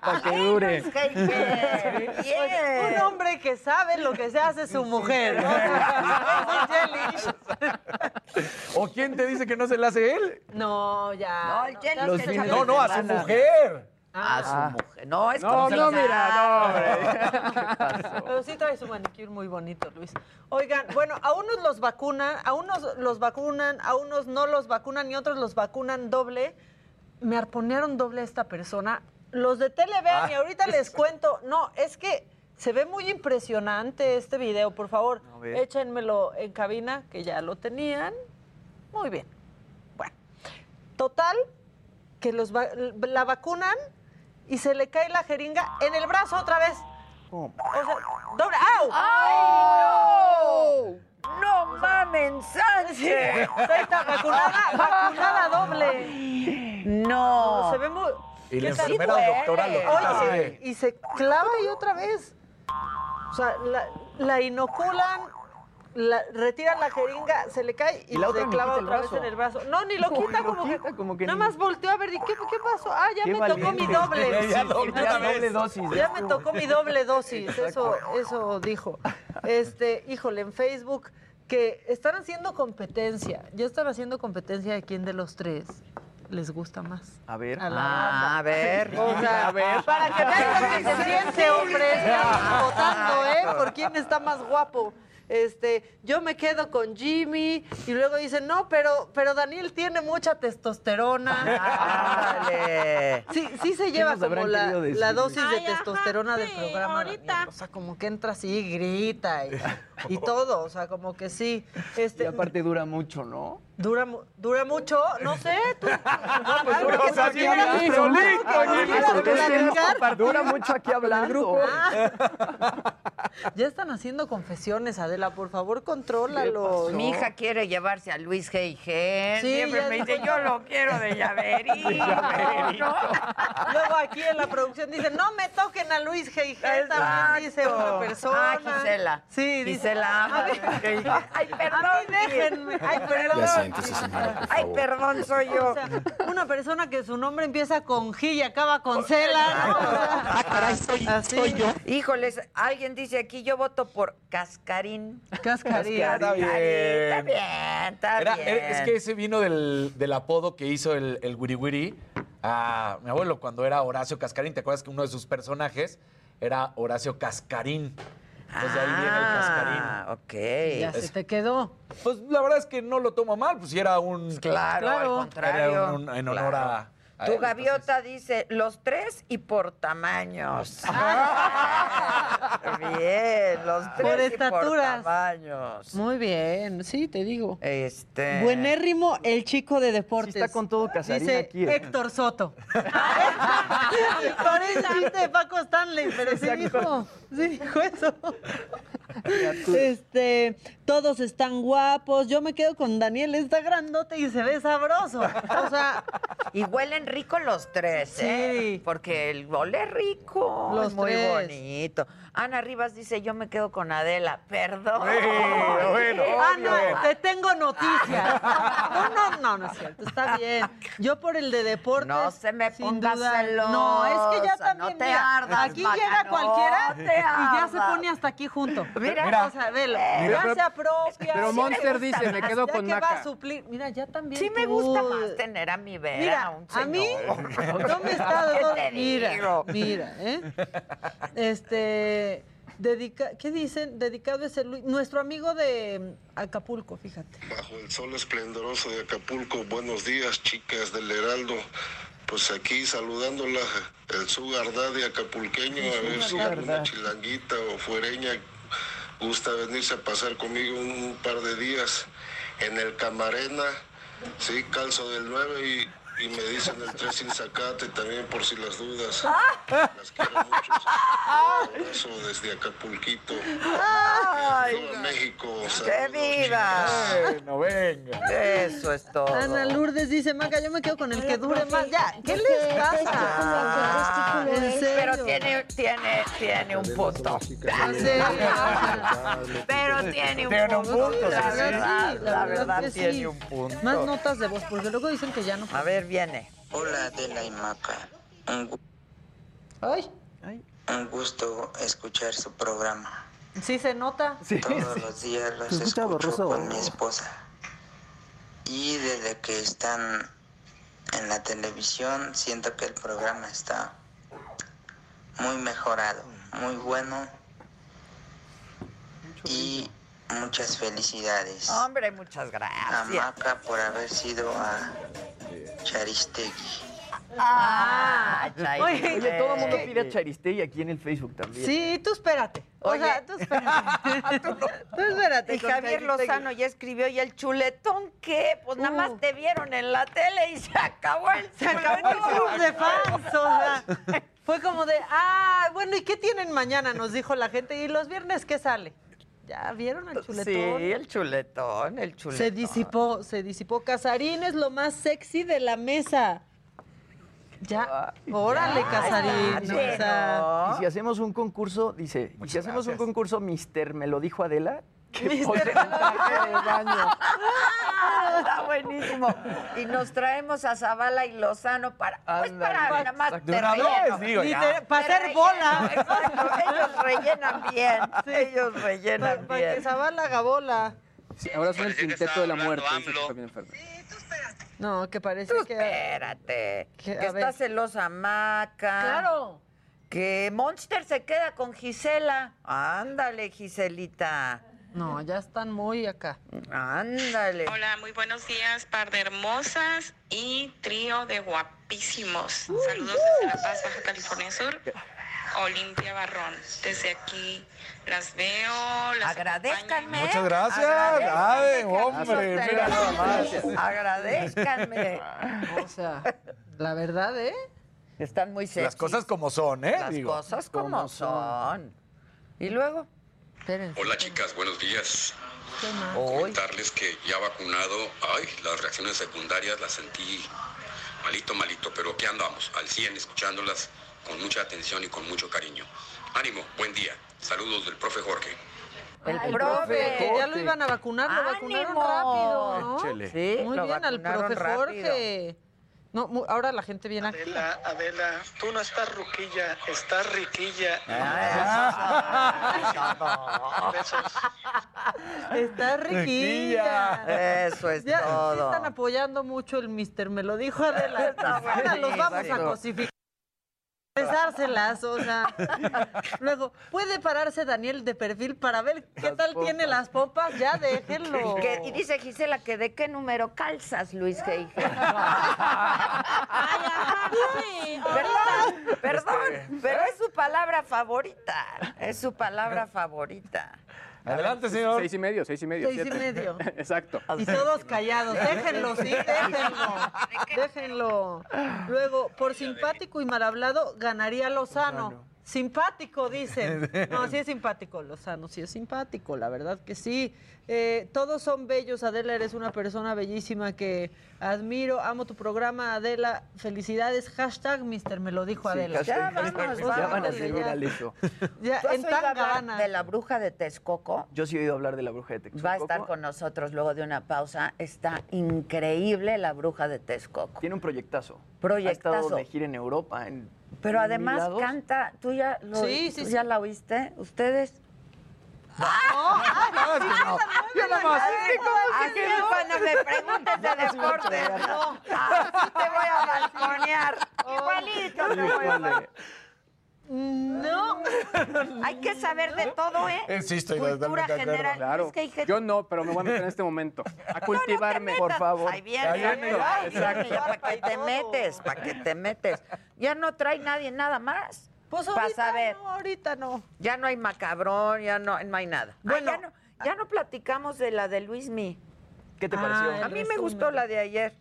Para que dure. Un hombre que sabe lo que se hace su mujer. ¿no? Es un. <laughs> ¿O quién te dice que no se la hace él? No, ya. No, el No, no, a su semana. Mujer. A su mujer. No, es No, como no, mira, no, hombre. <laughs> ¿Qué pasó? Pero sí trae su manicure muy bonito, Luis. Oigan, bueno, a unos los vacunan, a unos los vacunan, a unos no los vacunan y otros los vacunan doble. Me arponearon doble a esta persona. Los de tele vean y Ah, ahorita les <laughs> cuento. No, es que se ve muy impresionante este video. Por favor, échenmelo en cabina, que ya lo tenían. Muy bien. Bueno, total, que los va- la vacunan y se le cae la jeringa en el brazo otra vez. O sea, doble. ¡Au! ¡Ay, no! ¡No mamen, Sánchez! Ahí está, vacunada, <laughs> vacunada doble. No. Se ve muy. Y la enfermera duele. doctora lo Oye, y se clava y otra vez. O sea, la, la inoculan la- retira la jeringa, se le cae y, Y la otra se clava otra vez en el brazo. No, ni lo <laughs> quita, lo como, que, como que nada ni- más volteó a ver, ¿y qué, qué pasó? Ah, ya Qué me tocó mi <laughs> doble. Ya doble, ya doble ves. dosis, Ya me tocó mi doble dosis, <laughs> eso, eso dijo. Este, híjole, en Facebook, que están haciendo competencia, ya están haciendo competencia de quién de los tres les gusta más. A ver. A la Ah, a ver. O sea, A ver. para que vean lo que se siente, hombre, estamos votando, ¿eh? Por quién está más guapo. Este, yo me quedo con Jimmy y luego dicen, no, pero, pero Daniel tiene mucha testosterona. <laughs> Sí, sí se ¿Qué lleva como la, la dosis de ajá, testosterona del programa. ahorita. Daniel. O sea, como que entra así, grita y, <laughs> y <laughs> todo. O sea, como que sí. Y Este, aparte dura mucho, ¿no? dura, dura mucho, no sé. Tú, <laughs> pues dura mucho aquí hablando. Dura mucho aquí. Ya están haciendo confesiones, Adela, por favor, contrólalo. Mi hija quiere llevarse a Luis G.I.G. Sí, Siempre me dice, yo lo quiero de llaverito. <laughs> ¿no? Luego aquí en la producción dicen, no me toquen a Luis G.I.G. También dice una persona. Ah, Gisela. Sí, dice. Gisela ama A a mí- Luis G.I.G.. Ay, perdón. A mí déjenme. Ay, perdón. Ya siéntese, señora, por Ay, perdón, soy yo. O sea, una persona que su nombre empieza con G y acaba con Cela, Ah, caray, soy, así. soy yo. Híjoles, alguien dice aquí, yo voto por Cascarín. Cascarín. Está bien. Está bien, está Era- bien. era- es que ese vino del, del apodo que hizo el, el Wiri Wiri a mi abuelo cuando era Horacio Cascarín. ¿Te acuerdas que uno de sus personajes era Horacio Cascarín? Entonces de ahí viene el Cascarín. Ah, ok. Ya se te quedó. Pues la verdad es que no lo tomo mal, pues si era un... Claro, Claro. al contrario. Era un- en honor Claro. a... a Tu él, gaviota dice los tres y por tamaños. <laughs> Bien, los tres Por y estaturas. por tamaños. Muy bien, sí, te digo. Este. Buenérrimo el chico de deportes. Sí está con todo Casarín Dice aquí, ¿eh? Héctor Soto. Parece el chiste de Paco Stanley, pero sí dijo, sí dijo eso. Este, todos están guapos. Yo me quedo con Daniel, está grandote y se ve sabroso. O sea, <laughs> Y huelen rico los tres, ¿eh? Sí. Porque el huele rico. Los es muy tres. bonito. Ana Rivas dice, yo me quedo con Adela. Perdón. Bueno, <laughs> bueno. Ana, te tengo noticias. No, <laughs> no, no, no es cierto, está <laughs> bien. Yo por el de deportes. No se me ponga duda. No, es que ya celosa, también. no te mira, ardas, aquí Maca, llega no cualquiera te y ya se pone hasta aquí junto. <laughs> Mira, Mira. o sea, velo. Mira, ya se apropia. Pero Sí Monster me gusta dice, me quedo ya con que va Maca. a suplir. Mira, ya también. Sí me tú. gusta más tener a mi vera, Mira, un a mí, señor. no me está ¿Qué dando- Mira, mira, ¿eh? Este, dedica, ¿qué dicen? Dedicado es el, nuestro amigo de Acapulco, fíjate. Bajo el sol esplendoroso de Acapulco, buenos días chicas del Heraldo. Pues aquí saludándola, el Sugar Daddy acapulqueño, a ver si alguna chilanguita o fuereña gusta venirse a pasar conmigo un, un par de días en el Camarena, sí, calzo del 9 y, y me dicen el 3 sin zacate también por si las dudas. Las quiero mucho. Un abrazo desde Acapulquito. Ay, Viva México. ¡Que viva! Bueno, venga. Eso es todo. Ana Lourdes dice, Maca, yo me quedo con el que dure más. Ya, ¿qué les pasa? Pero tiene, tiene, tiene un punto. Pero tiene un punto. punto, La verdad, sí, la verdad que sí. tiene un punto. Más notas de voz, porque luego dicen que ya no. A ver, viene. Hola Adela y Maca. Un, gu- Ay, un gusto escuchar su programa. sí se nota. Todos los días los escucho borroso. con mi esposa. Y desde que están en la televisión siento que el programa está muy mejorado, muy bueno. Y muchas felicidades Hombre, muchas a gracias. Maca por haber sido a Charistegui. Ah, Oye, Oye, todo el mundo pide a Charistegui aquí en el Facebook también. Sí, tú espérate. O Oye. sea, tú espérate. <laughs> tú espérate. Y Javier Charistegui. Lozano ya escribió, ¿y el chuletón qué? Pues nada más Uh. te vieron en la tele y se acabó el Se acabó el club de fans. O sea, fue como de, ah, bueno, ¿y qué tienen mañana? Nos dijo la gente. ¿Y los viernes qué sale? ¿Ya vieron el chuletón? Sí, el chuletón, el chuletón. Se disipó, se disipó. Casarín es lo más sexy de la mesa. Ya, órale, Casarín. ya, o sea, Y si hacemos un concurso, dice, y si hacemos un concurso, Mister, me lo dijo Adela, <laughs> Mister en traje de <laughs> baño. Está buenísimo. Y nos traemos a Zavala y Lozano para, pues para nada más De una vez, digo, ya. Para hacer bola. Exacto, ellos rellenan bien. Ellos rellenan Para bien. que Zavala haga bola. Sí, ahora son el quinteto de la muerte. dice Fabián Fernández. No, que parece Tú que... espérate. Que, Que, está celosa Maca. Claro. Que Monster se queda con Gisela. Ándale, Giselita. No, ya están muy acá. Ándale. Hola, muy buenos días, par de hermosas y trío de guapísimos. Saludos desde La Paz, Baja California Sur. Olimpia Barrón. Desde aquí las veo, las Agradezcanme. Muchas gracias. Ay, hombre, mira lo nada más. mereces. Agradezcanme. <laughs> O sea, la verdad, ¿eh? Están muy sexy. Las cosas como son, ¿eh? Las Digo. cosas como son. Y luego. Hola chicas, buenos días. Comentarles que ya vacunado, ay, las reacciones secundarias las sentí malito, malito, pero aquí andamos, al 100, escuchándolas con mucha atención y con mucho cariño. Ánimo, buen día. Saludos del profe Jorge. El, El profe. que ya lo iban a vacunar, lo vacunaron rápido, ¿no? Sí, Muy lo bien al profe rápido. No, mu- ahora la gente viene aquí. Adela, Adela, tú no estás ruquilla, estás riquilla. Besos. Está riquilla. Eso es Ya, todo. están apoyando mucho el mister, me lo dijo Adela. <laughs> Está Ahora los vamos a cosificar. Besárselas, o sea. Luego, ¿puede pararse Daniel de perfil para ver qué Las tal tiene las pompas? Ya <laughs> déjenlo. Y, que- y dice Gisela que de qué número calzas, Luis G. <laughs> Perdón, perdón, pero es su palabra favorita. Es su palabra favorita. Adelante, señor. Seis y medio, seis y medio. Seis y medio. <laughs> Exacto. Y todos callados. <laughs> Déjenlo, sí, déjenlo. Déjenlo. Luego, por simpático y mal hablado, ganaría Lozano. Simpático, dicen. <laughs> No, sí es simpático, Lozano, sí es simpático, la verdad que sí. Eh, todos son bellos, Adela, eres una persona bellísima que admiro, amo tu programa, Adela, felicidades, hashtag Mister, me lo dijo Adela. Ya vamos, Ya van a ya. viral eso. <laughs> Ya, ¿Tú has en oído hablar Tangana. de la bruja de Texcoco? Yo sí he oído hablar de la bruja de Texcoco. Va a estar con nosotros luego de una pausa. Está increíble la bruja de Texcoco. Tiene un proyectazo. Proyectazo. Ha estado de gira en Europa. En Pero además canta, ¿tú ya, lo, Sí, sí, tú sí. ya la oíste? ¿Ustedes? No, es que no. Yo nada más. Así es cuando me preguntes de <laughs> deporte. No, te voy a <laughs> balconear. Igualito te voy a balconear. No. <laughs> Hay que saber de todo, ¿eh? Eh, sí, estoy Cultura de general. Claro. Es que hay gente- Yo no, pero me voy a meter en este momento. <laughs> A cultivarme. Por favor. Ahí viene, Ahí viene, ¿Para qué te metes? ¿Para qué te metes? Ya no trae nadie nada más. Pues ahorita saber. no, ahorita no. Ya no hay macabrón, ya no, no hay nada. Bueno. Ya, no, ya no platicamos de la de Luis Mi. ¿Qué te Ah, pareció? el A mí me gustó la de ayer.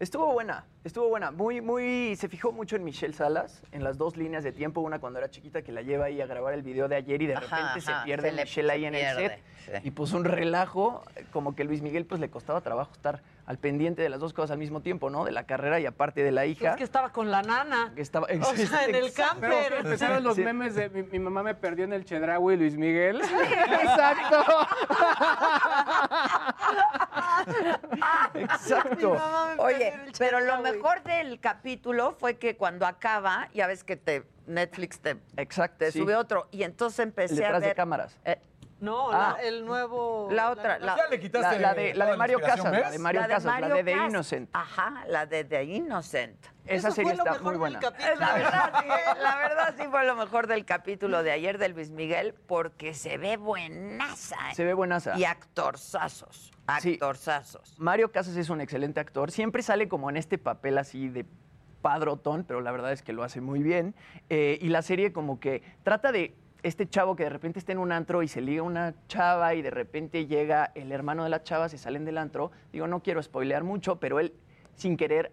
Estuvo buena, estuvo buena. Muy, muy. Se fijó mucho en Michelle Salas, en las dos líneas de tiempo. Una cuando era chiquita que la lleva ahí a grabar el video de ayer y de Ajá, repente ajá, se pierde se Michelle ahí en el set. sí. Y puso un relajo, como que Luis Miguel pues le costaba trabajo estar al pendiente de las dos cosas al mismo tiempo, ¿no? De la carrera y aparte de la hija. Es que estaba con la nana. que estaba, O <laughs> sea, en el Exacto. Pero camper. empezaron los Sí. memes de mi, mi mamá me perdió en el Chedraui Luis Miguel. <laughs> Exacto. <laughs> Exacto. Oye, pero lo mejor del capítulo fue que cuando acaba, ya ves que te Netflix te, Exacto. te sí. sube otro y entonces empecé Detrás a ver de cámaras. eh, No, Ah. la- el nuevo. la otra, la, Ya le quitaste La, la de, la toda de Mario Casas, la ¿ves? de Mario la de Casas, la Mario de The Cas- Innocent. Ajá, la de The Innocent. Esa Eso serie fue lo está mejor muy del buena. capítulo. La verdad, sí, la verdad sí fue lo mejor del capítulo de ayer de Luis Miguel porque se ve buenaza. ¿eh? Se ve buenaza. Y actorzazos, Sí. actorzazos. Mario Casas es un excelente actor. Siempre sale como en este papel así de padrotón, pero la verdad es que lo hace muy bien. Eh, y la serie como que trata de este chavo que de repente está en un antro y se liga una chava y de repente llega el hermano de la chava, se salen del antro. Digo, no quiero spoilear mucho, pero él sin querer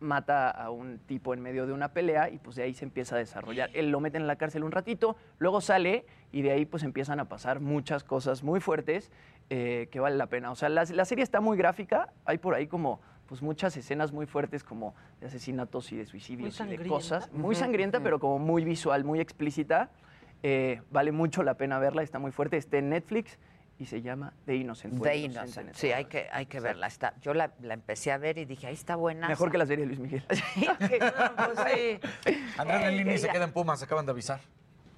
mata a un tipo en medio de una pelea y pues de ahí se empieza a desarrollar. Él lo mete en la cárcel un ratito, luego sale y de ahí pues empiezan a pasar muchas cosas muy fuertes eh, que vale la pena. O sea, la, la serie está muy gráfica, hay por ahí como pues muchas escenas muy fuertes como de asesinatos y de suicidios y de cosas. Muy sangrienta, pero como muy visual, muy explícita. Eh, vale mucho la pena verla, está muy fuerte, está en Netflix y se llama The Innocent. The Innocent, sí, hay que, hay que verla. Está, yo la, la empecé a ver y dije, ahí está buena. Mejor que la serie de Luis Miguel. <laughs> pues sí. Andrés Ay, Lelini ay, se ay. queda en Pumas, acaban de avisar.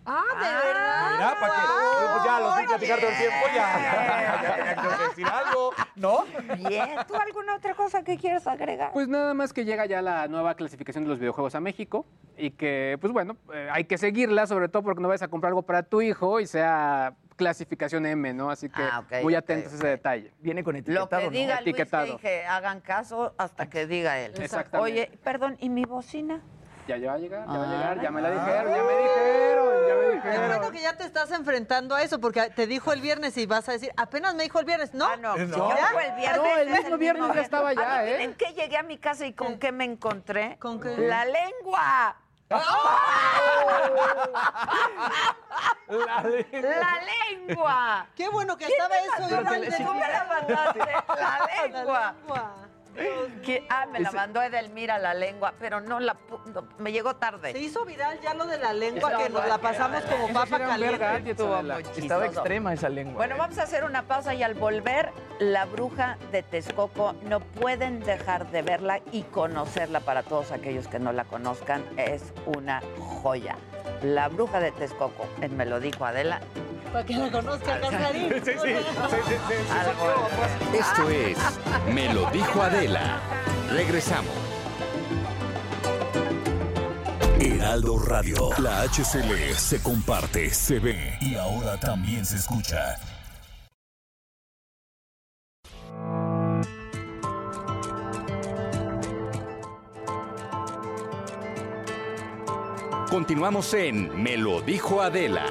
Ah, de verdad. Mira, para que pues ya los vi platicar todo el tiempo, <laughs> ya, ya, tenía que decir algo, ¿no? Bien, ¿tú alguna otra cosa que quieras agregar? Pues nada más que llega ya la nueva clasificación de los videojuegos a México y que, pues bueno, eh, hay que seguirla, sobre todo porque no vayas a comprar algo para tu hijo y sea clasificación M, ¿no? Así que Ah, muy atentos a ese detalle. Viene con Lo que diga Luis, Etiquetado. que dije, hagan caso hasta que diga él. Exactamente. Oye, perdón, ¿y mi bocina? Ya, ya va a llegar, ya va a Ah, llegar, ya me la dijeron, ya me dijeron, ya me dijeron. bueno que ya te estás enfrentando a eso, porque te dijo el viernes y vas a decir, apenas me dijo el viernes. No, no, ¿Ya? yo el viernes. No, el es mismo viernes ya estaba ya, mí, ¿eh? ¿En qué llegué a mi casa y con qué me encontré? ¿Con qué? ¡La lengua! La ¡La lengua! Qué bueno que ¿Quién estaba eso. la- tú me la mandaste, la lengua. lengua. ¿Qué? Ah, me la mandó Edelmira la lengua, pero no la pu- no, me llegó tarde. Se hizo viral ya lo de la lengua, No, que nos no, la pasamos como papa caliente. Estaba chistoso. extrema esa lengua. Bueno, vamos a hacer una pausa y al volver, la bruja de Texcoco, no pueden dejar de verla y conocerla para todos aquellos que no la conozcan, es una joya. La bruja de Texcoco, en Me lo dijo Adela. Para que la conozca, Casarín. Sí, sí, sí, sí, sí. Esto es Me lo dijo Adela. Regresamos. Heraldo Radio. La HCL se comparte, se ve y ahora también se escucha. Continuamos en Me lo dijo Adela.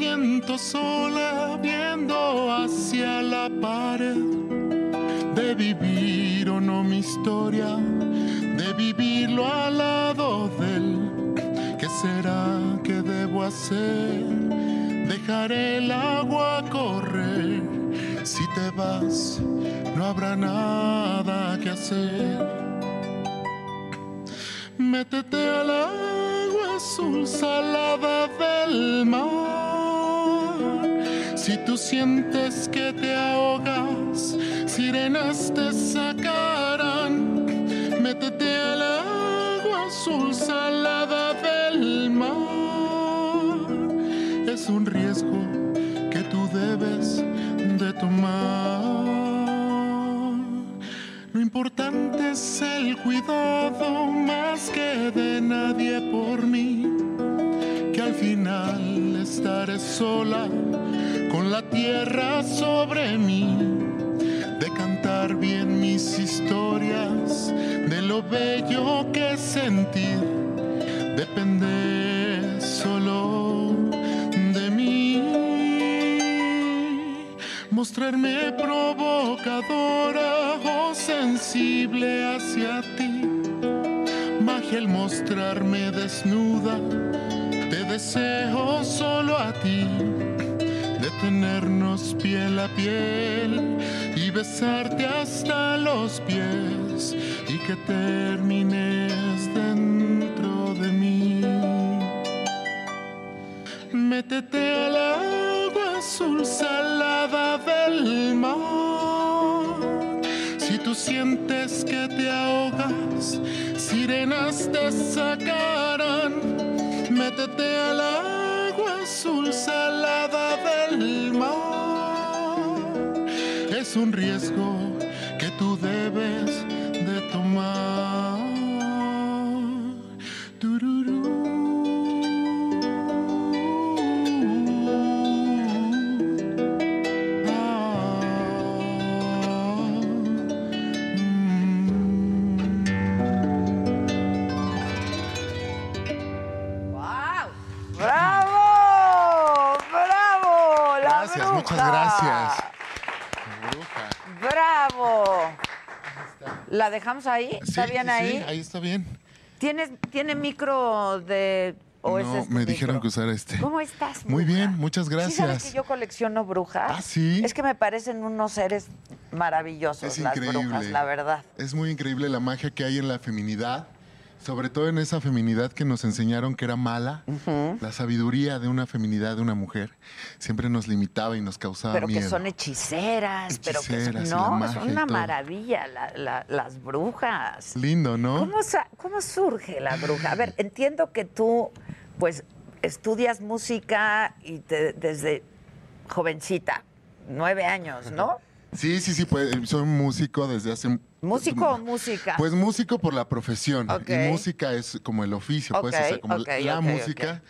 Siento sola desnuda, te deseo solo a ti. Detenernos piel a piel y besarte hasta los pies y que termines muchas gracias. Bruja. ¡Bravo! ¿La dejamos ahí? ¿Está bien ahí? Sí, ahí está bien. ¿Tienes, ¿Tiene micro de ¿O no, este me dijeron que usara este. ¿Cómo estás? Muy bien, muchas gracias. ¿Sí sabes que yo colecciono brujas? Ah, sí. Es que me parecen unos seres maravillosos es las increíble. brujas, la verdad. Es muy increíble la magia que hay en la feminidad sobre todo en esa feminidad que nos enseñaron que era mala. La sabiduría de una feminidad de una mujer siempre nos limitaba y nos causaba Pero que miedo. son hechiceras, pero que son, Hechiceras y la no, magia son una maravilla la- la- las brujas. Lindo, ¿no? ¿Cómo, sa- ¿Cómo surge la bruja? A ver, entiendo que tú, pues, estudias música y te- desde jovencita, nueve años, ¿no? Sí, sí, sí, pues soy músico desde hace... ¿Músico o <laughs> música? Pues músico por la profesión y música es como el oficio, pues, o sea, como la música.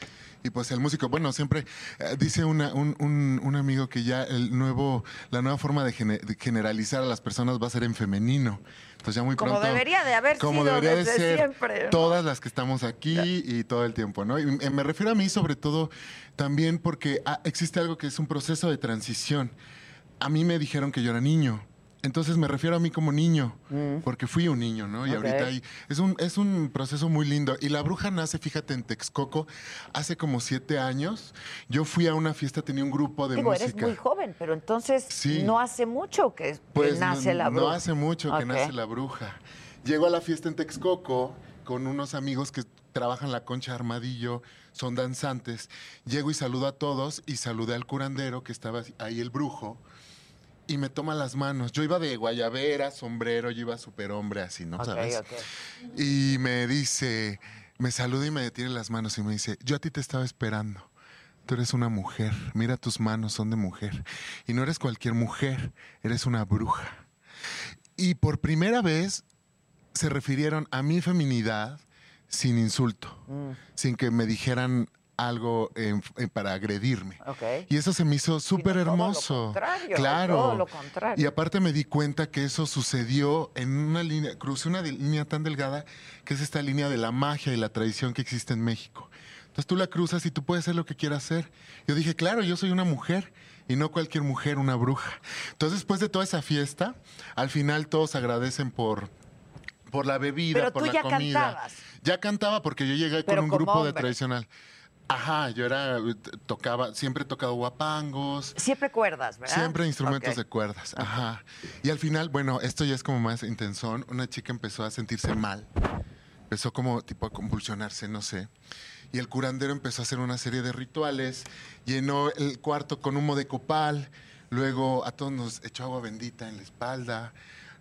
Y pues el músico, bueno, siempre eh, dice una- un, un- un amigo que ya el nuevo, la nueva forma de, gene- de generalizar a las personas va a ser en femenino. Entonces ya muy Como pronto. debería de haber como sido debería de ser siempre, ¿no? todas las que estamos aquí y todo el tiempo, ¿no? Y eh, me refiero a mí sobre todo también porque ah, existe algo que es un proceso de transición. A mí me dijeron que yo era niño. Entonces me refiero a mí como niño, porque fui un niño, ¿no? Y ahorita hay, es, un, es un proceso muy lindo. Y la bruja nace, fíjate, en Texcoco, hace como siete años. Yo fui a una fiesta, tenía un grupo de Digo, eres muy joven, pero entonces Sí. no hace mucho que, que Pues nace no, la bruja. No hace mucho que nace la bruja. Llego a la fiesta en Texcoco con unos amigos que trabajan la concha armadillo, son danzantes. Llego y saludo a todos y saludé al curandero que estaba ahí el brujo y me toma las manos. Yo iba de guayabera, sombrero, yo iba super hombre así, ¿no? ¿Sabes? Y me dice, me saluda y me detiene las manos y me dice, yo a ti te estaba esperando. Tú eres una mujer, mira tus manos, son de mujer. Y no eres cualquier mujer, eres una bruja. Y por primera vez se refirieron a mi feminidad sin insulto, Mm. sin que me dijeran algo en- en- para agredirme. Ok. Y eso se me hizo súper hermoso. contrario, claro. todo lo contrario. Y aparte me di cuenta que eso sucedió en una línea, crucé una de- línea tan delgada que es esta línea de la magia y la tradición que existe en México. Entonces tú la cruzas y tú puedes hacer lo que quieras hacer. Yo dije, claro, yo soy una mujer y no cualquier mujer, una bruja. Entonces después de toda esa fiesta, al final todos agradecen por, por la bebida, Pero por tú la ya comida. cantabas. Ya cantaba porque yo llegué Pero con un grupo de hombre. tradicional. Ajá, yo era, tocaba, siempre he tocado guapangos. Siempre cuerdas, ¿verdad? Siempre instrumentos de cuerdas, ajá. Y al final, bueno, esto ya es como más intensón. Una chica empezó a sentirse mal. Empezó como tipo a convulsionarse, no sé. Y el curandero empezó a hacer una serie de rituales. Llenó el cuarto con humo de copal. Luego a todos nos echó agua bendita en la espalda.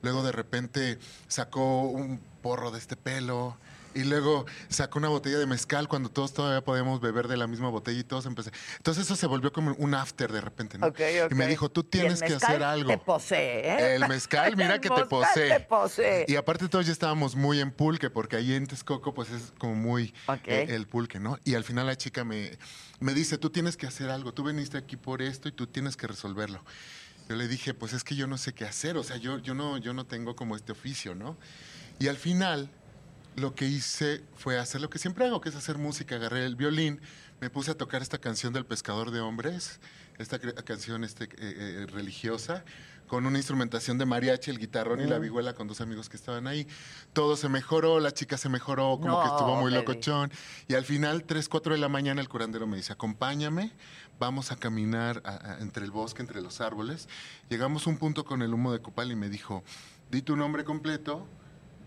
Luego de repente sacó un porro de este pelo. Y luego sacó una botella de mezcal cuando todos todavía podíamos beber de la misma botella y todos empecé. Entonces eso se volvió como un after de repente, ¿no? Ok, ok. Y me dijo, tú tienes que hacer algo. Te posee, ¿eh? El mezcal, mira <laughs> El que te posee. te posee. Y aparte todos ya estábamos muy en pulque, porque ahí en Texcoco pues es como muy eh, el pulque, ¿no? Y al final la chica me, me dice, tú tienes que hacer algo, tú viniste aquí por esto y tú tienes que resolverlo. Yo le dije, pues es que yo no sé qué hacer, o sea, yo, yo, no, yo no tengo como este oficio, ¿no? Y al final lo que hice fue hacer lo que siempre hago, que es hacer música. Agarré el violín, me puse a tocar esta canción del pescador de hombres, esta canción este, eh, eh, religiosa, con una instrumentación de mariachi, el guitarrón y la Mm. vihuela con dos amigos que estaban ahí. Todo se mejoró, la chica se mejoró, como No, que estuvo muy baby. locochón. Y al final, 3, 4 de la mañana, el curandero me dice, acompáñame, vamos a caminar a- a- entre el bosque, entre los árboles. Llegamos a un punto con el humo de copal y me dijo, di tu nombre completo,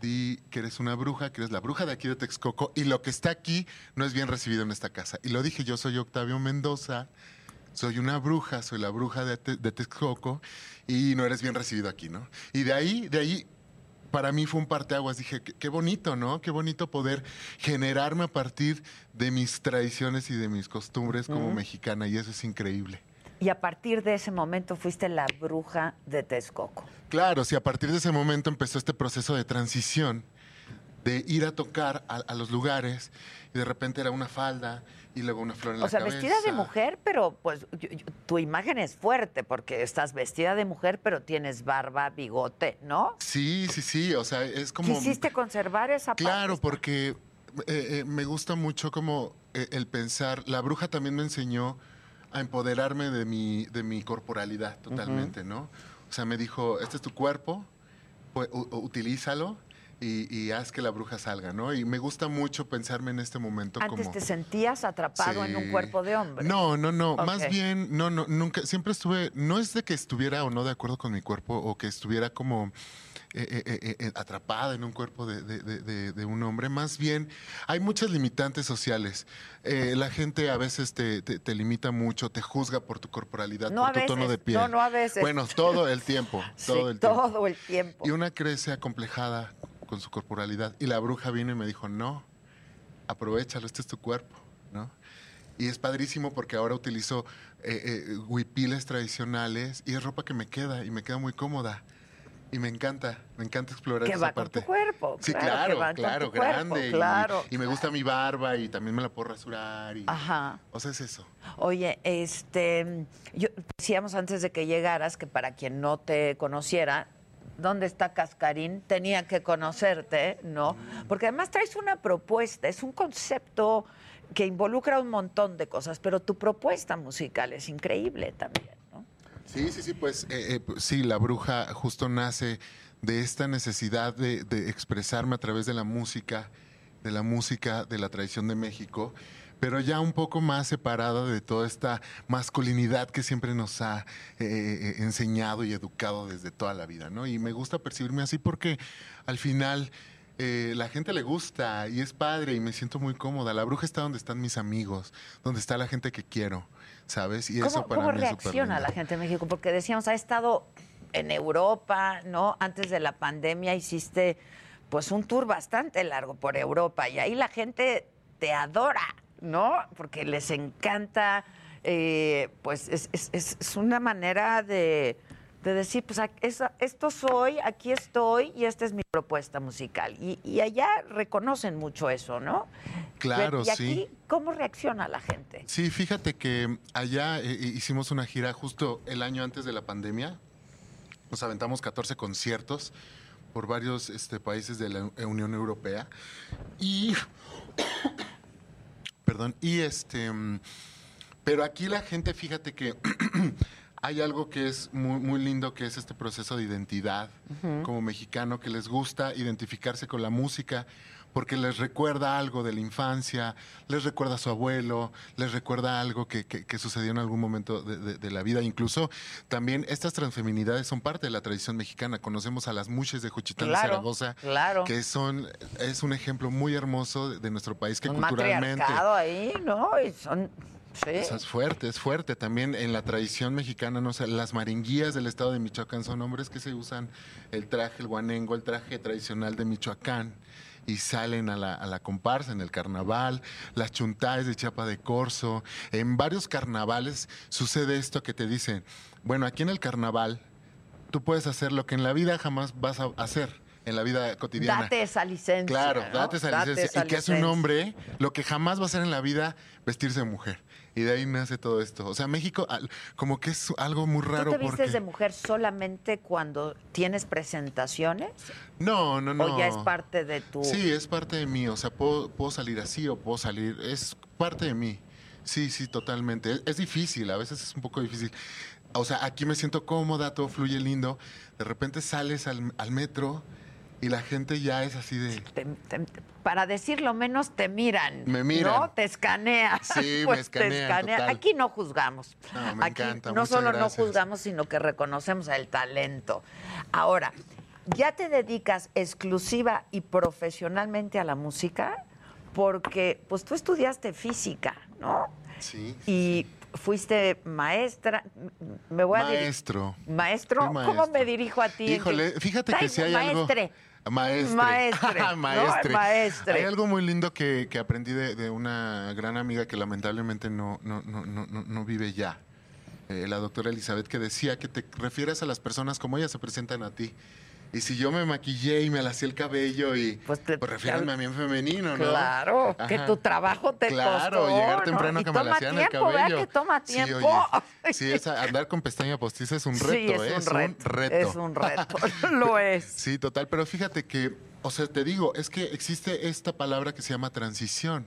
que eres una bruja, que eres la bruja de aquí de Texcoco y lo que está aquí no es bien recibido en esta casa. Y lo dije, yo soy Octavio Mendoza, soy una bruja, soy la bruja de, Te- de Texcoco y no eres bien recibido aquí, ¿no? Y de ahí, de ahí, para mí fue un parteaguas. Dije, qué, bonito, ¿no? Qué bonito poder generarme a partir de mis tradiciones y de mis costumbres como mexicana y eso es increíble. Y a partir de ese momento fuiste la bruja de Texcoco. Claro, sí, a partir de ese momento empezó este proceso de transición, de ir a tocar a, a los lugares y de repente era una falda y luego una flor en O la sea, cabeza. vestida de mujer, pero pues yo- yo- tu imagen es fuerte porque estás vestida de mujer, pero tienes barba, bigote, ¿no? Sí, sí, sí, o sea, es como... Quisiste <laughs> conservar esa Claro, porque eh, eh, me gusta mucho como eh, el pensar, la bruja también me enseñó a empoderarme de mi, de mi corporalidad totalmente, ¿no? O sea, me dijo, este es tu cuerpo, pues, utilízalo y, y haz que la bruja salga, ¿no? Y me gusta mucho pensarme en este momento Antes como... te sentías atrapado en un cuerpo de hombre. No, no, no. Más bien, no, no, nunca, siempre estuve, no es de que estuviera o no de acuerdo con mi cuerpo o que estuviera como eh, eh, eh, eh, atrapada en un cuerpo de, de- de- de- de un hombre. Más bien, hay muchas limitantes sociales. Eh, la gente a veces te, te- te limita mucho, te juzga por tu corporalidad, No por a tu tono de piel. no, no a veces. Bueno, todo el tiempo, <laughs> Sí, todo el tiempo. todo el tiempo. Y una crece acomplejada con su corporalidad. Y la bruja vino y me dijo, no, aprovechalo, este es tu cuerpo, ¿no? Y es padrísimo porque ahora utilizo eh, eh, huipiles tradicionales y es ropa que me queda y me queda muy cómoda. Y me encanta, me encanta explorar Que esa va con parte. tu cuerpo. Sí, claro, claro, con claro, cuerpo, grande. y- claro. Y, me gusta mi barba y también me la puedo rasurar. Y, Ajá. O sea, es eso. Oye, este, yo decíamos antes de que llegaras que para quien no te conociera, ¿dónde está Cascarín? Tenía que conocerte, ¿no? Porque además traes una propuesta, es un concepto que involucra un montón de cosas, pero tu propuesta musical es increíble también. Sí, sí, sí, pues eh, eh, pues, sí, la bruja justo nace de esta necesidad de, expresarme a través de la música, de la música de la tradición de México, pero ya un poco más separada de toda esta masculinidad que siempre nos ha eh, eh, enseñado y educado desde toda la vida, ¿no? Y me gusta percibirme así porque al final eh, la gente le gusta y es padre y me siento muy cómoda. La bruja está donde están mis amigos, donde está la gente que quiero, ¿sabes? Y eso ¿Cómo, para cómo mí es reacciona lindo. la gente en México? Porque decíamos, ha estado en Europa, ¿no? Antes de la pandemia hiciste pues un tour bastante largo por Europa y ahí la gente te adora, ¿no? Porque les encanta, eh, pues es, es- es- es una manera de, de decir, pues esto soy, aquí estoy y esta es mi propuesta musical. Y, y allá reconocen mucho eso, ¿no? Claro, y aquí, sí. ¿cómo reacciona la gente? Sí, fíjate que allá eh, hicimos una gira justo el año antes de la pandemia. Nos aventamos 14 conciertos por varios este, países de la Unión Europea. Y. <coughs> Perdón. Y este. mm, Pero aquí la gente, fíjate que hay algo que es muy, muy lindo, que es este proceso de identidad como mexicano, que les gusta identificarse con la música, porque les recuerda algo de la infancia, les recuerda a su abuelo, les recuerda algo que, que- que sucedió en algún momento de, de- de la vida. Incluso también estas transfeminidades son parte de la tradición mexicana. Conocemos a las muches de Juchitán de Claro, Zaragoza, claro. que son, es un ejemplo muy hermoso de, de nuestro país que un culturalmente... ahí, ¿no? Y son, sí. O sea, es fuerte, es fuerte. También en la tradición mexicana, no sé, las maringuías del estado de Michoacán son hombres que se usan el traje, el guanengo, el traje tradicional de Michoacán y salen a la, a la comparsa en el carnaval, las chuntaes de Chiapa de Corzo. En varios carnavales sucede esto que te dicen, bueno, aquí en el carnaval tú puedes hacer lo que en la vida jamás vas a hacer. En la vida cotidiana. Date esa licencia. Claro, ¿no? date esa licencia. esa y que hace un hombre lo que jamás va a hacer en la vida, vestirse de mujer. Y de ahí nace todo esto. O sea, México como que es algo muy raro ¿Tú te vistes porque... de mujer solamente cuando tienes presentaciones? No, no, no. ¿O ya es parte de tu...? Sí, es parte de mí. O sea, puedo, puedo salir así o puedo salir... Es parte de mí. Sí, sí, totalmente. Es, es difícil, a veces es un poco difícil. O sea, aquí me siento cómoda, todo fluye lindo. De repente sales al, al metro y la gente ya es así de... Te- te- para decirlo menos, te miran. Me miran. ¿No? Te escanean. Sí, me <laughs> Pues escanean, te escanean. total. Aquí no juzgamos. No, me Aquí encanta, no muchas solo gracias. no juzgamos, sino que reconocemos el talento. Ahora, ¿ya te dedicas exclusiva y profesionalmente a la música? Porque, pues tú estudiaste física, ¿no? Sí. Y fuiste maestra. Me voy a Maestro. ¿Maestro? Fui ¿Cómo maestro. me dirijo a ti? Híjole, fíjate que si hay algo... maestre. Maestre. Maestre, <laughs> ¿no? Maestre. Maestre. Hay algo muy lindo que, que aprendí de, de una gran amiga que lamentablemente no, no, no, no, no- vive ya. Eh, la doctora Elizabeth, que decía que te refieras a las personas como ellas se presentan a ti. Y si yo me maquillé y me alacé el cabello y pues, refiéranme a mí en femenino, ¿no? Claro, que tu trabajo te Claro, costó. llegar ¿no? temprano Y que me toma alacían el tiempo, ¿verdad cabello. que toma Sí, tiempo? oye, <laughs> sí, es andar con pestaña postiza es un Sí, reto, es ¿eh? un reto, es un reto, <laughs> lo es. Sí, total, pero fíjate que, o sea, te digo, es que existe esta palabra que se llama transición.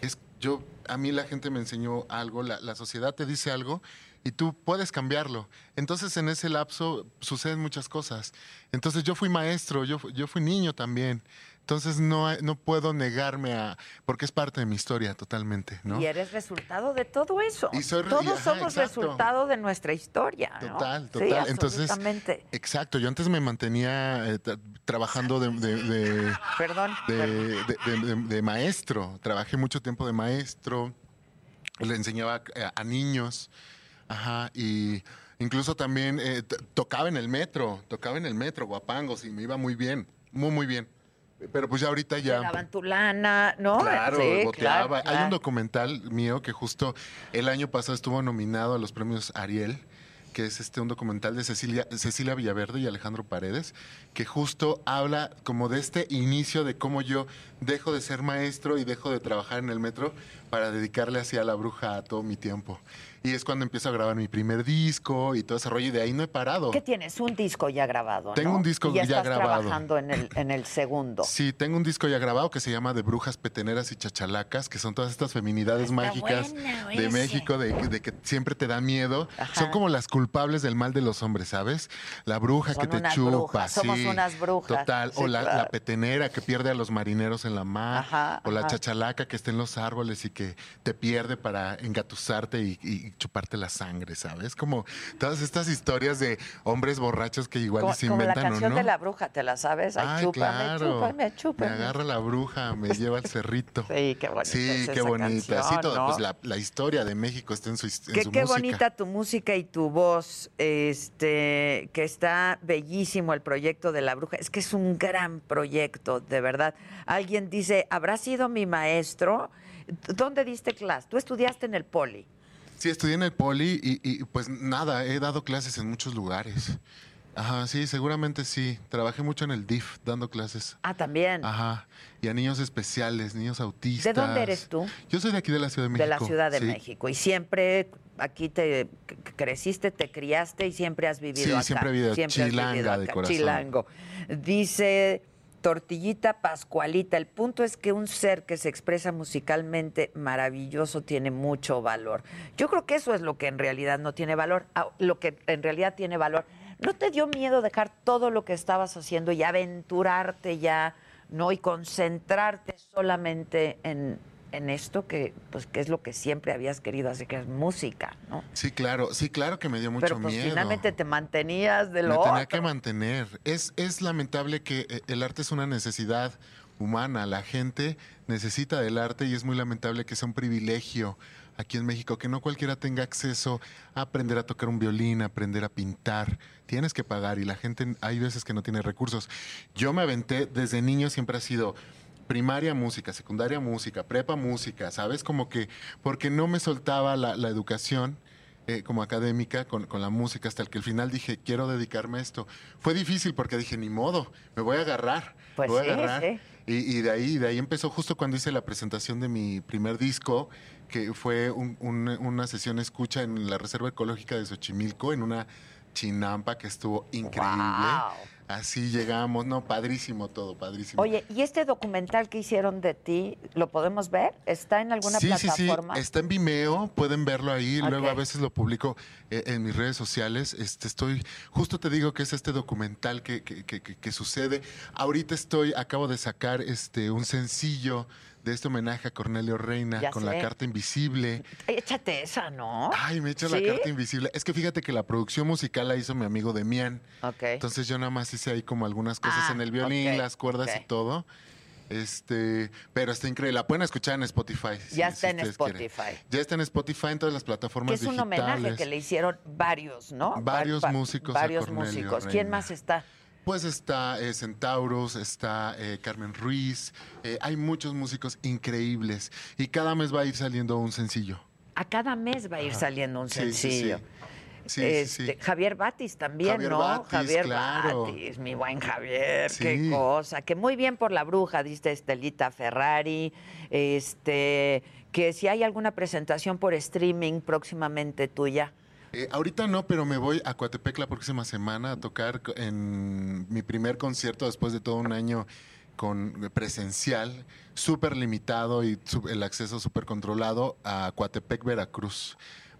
Es yo, a mí la gente me enseñó algo, la, la sociedad te dice algo y tú puedes cambiarlo. Entonces en ese lapso suceden muchas cosas. Entonces yo fui maestro, yo, yo fui niño también. Entonces no, no puedo negarme a, porque es parte de mi historia totalmente, ¿no? Y eres resultado de todo eso. Y soy Todos y- ajá, somos exacto. resultado de nuestra historia. ¿no? Total, Sí, total. Entonces, absolutamente. exacto. Yo antes me mantenía eh, tra- trabajando de, de- de- Perdón. de- de maestro. Trabajé mucho tiempo de maestro. Le enseñaba a, a niños. Ajá. Y incluso también eh, tocaba en el metro. Tocaba en el metro, guapangos, y me iba muy bien. Muy, muy bien. Pero pues ya ahorita ya. daban tu lana, ¿no? Claro, Sí, boteaba. claro, Hay claro. un documental mío que justo el año pasado estuvo nominado a los premios Ariel, que es este un documental de Cecilia, Cecilia Villaverde y Alejandro Paredes, que justo habla como de este inicio de cómo yo dejo de ser maestro y dejo de trabajar en el metro para dedicarle así a la bruja a todo mi tiempo. Y es cuando empiezo a grabar mi primer disco y todo ese rollo y de ahí no he parado. ¿Qué tienes? Un disco ya grabado. Tengo ¿no? un disco Y ya, estás grabado. trabajando en el, en el segundo. <laughs> Sí, tengo un disco ya grabado que se llama De Brujas Peteneras y Chachalacas, que son todas estas feminidades mágicas de. México, de, de que siempre te da miedo. Son como las culpables del mal de los hombres, ¿sabes? La bruja Son que te unas chupa, brujas, somos sí, unas brujas, Total. sí, o la, claro. la petenera que pierde a los marineros en la mar. Ajá, o la ajá. chachalaca que está en los árboles y que te pierde para engatusarte y, y chuparte la sangre, ¿sabes? Como todas estas historias de hombres borrachos que igual Como, se como la inventan, ¿o canción no? de la bruja, ¿te la sabes? Ay, Ay, chúpame, claro. chúpame, chúpame. Me agarra la bruja, me <laughs> lleva al cerrito. Sí, qué bonita Sí, es qué esa bonita. sí, canción, todo, ¿no? pues la, la historia de México está en su, en Qué, su qué música. bonita tu música y tu voz, este, que está bellísimo el proyecto de la bruja. Es que es un gran proyecto, de verdad. Alguien dice, ¿habrá sido mi maestro? ¿Dónde diste clase? Tú estudiaste en el Poli. Sí, estudié en el Poli y, y, pues nada, he dado clases en muchos lugares. Ajá, sí, seguramente sí. Trabajé mucho en el DIF dando clases. Ah, también. Ajá. Y a niños especiales, niños autistas. ¿De dónde eres tú? Yo soy de aquí de la Ciudad de México. De la Ciudad de sí. México. Y siempre aquí te creciste, te criaste y siempre has vivido Sí, acá. siempre he vivido Siempre has chilanga vivido de acá, corazón. Chilango. Dice Tortillita Pascualita, el punto es que un ser que se expresa musicalmente maravilloso tiene mucho valor. Yo creo que eso es lo que en realidad no tiene valor, ah, lo que en realidad tiene valor. ¿No te dio miedo dejar todo lo que estabas haciendo y aventurarte ya, no? Y concentrarte solamente en, en esto que, pues, que es lo que siempre habías querido hacer, que es música, ¿no? Sí, claro, sí, claro que me dio mucho Pero pues miedo. finalmente te mantenías de Me lo tenía otro. que mantener. Es, es lamentable que eh, el arte es una necesidad humana. La gente necesita del arte y es muy lamentable que sea un privilegio aquí en México, que no cualquiera tenga acceso a aprender a tocar un violín, a aprender a pintar. Tienes que pagar y la gente hay veces que no tiene recursos. Yo me aventé desde niño, siempre ha sido primaria música, secundaria música, prepa música, ¿sabes? Como que porque no me soltaba la, la educación eh, como académica con, con la música hasta el que al final dije, quiero dedicarme a esto. Fue difícil porque dije, ni modo, me voy a agarrar, Pues me voy sí, a agarrar. sí. Y, y de ahí, de ahí empezó justo cuando hice la presentación de mi primer disco, que fue un- un- una sesión escucha en la Reserva Ecológica de Xochimilco, en una chinampa que estuvo increíble. Así llegamos, no, padrísimo todo, padrísimo. Oye, ¿y este documental que hicieron de ti, lo podemos ver? ¿Está en alguna sí, plataforma? Sí, sí, está en Vimeo, pueden verlo ahí, luego a veces lo publico eh, en mis redes sociales. Este, estoy, justo te digo que es este documental que, que- que- que- que sucede. Ahorita estoy, acabo de sacar este un sencillo de este homenaje a Cornelio Reina Ya con sé. la carta invisible. Échate esa, ¿no? Ay, me he hecho ¿Sí? la carta invisible. Es que fíjate que la producción musical la hizo mi amigo Demian. Ok. Entonces yo nada más hice ahí como algunas cosas Ah, en el violín, las cuerdas y todo. Este, pero está increíble. La pueden escuchar en Spotify. ya si está en quieren. Spotify. Ya está en Spotify en todas las plataformas Que es un homenaje que le hicieron varios, ¿no? Varios Va- va- músicos Varios músicos. ¿Quién más está? Pues está eh, Centauros, está eh, Carmen Ruiz. eh, hay muchos músicos increíbles y cada mes va a ir saliendo un sencillo. A cada mes va a ir Ajá. saliendo un Sí, sí, sí. sencillo. Sí, sí, Este, sí. Javier Batis también, Javier ¿no? Batis, Javier claro. Batis, mi buen Javier, qué cosa. Que muy bien por la bruja, diste Estelita Ferrari. Este, que si hay alguna presentación por streaming próximamente tuya. Eh, ahorita no, pero me voy a Coatepec la próxima semana a tocar en mi primer concierto después de todo un año con presencial, súper limitado y el acceso súper controlado a Coatepec, Veracruz.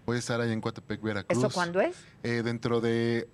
Voy a estar allá en Coatepec, Veracruz. ¿Eso cuándo es? Eh, dentro de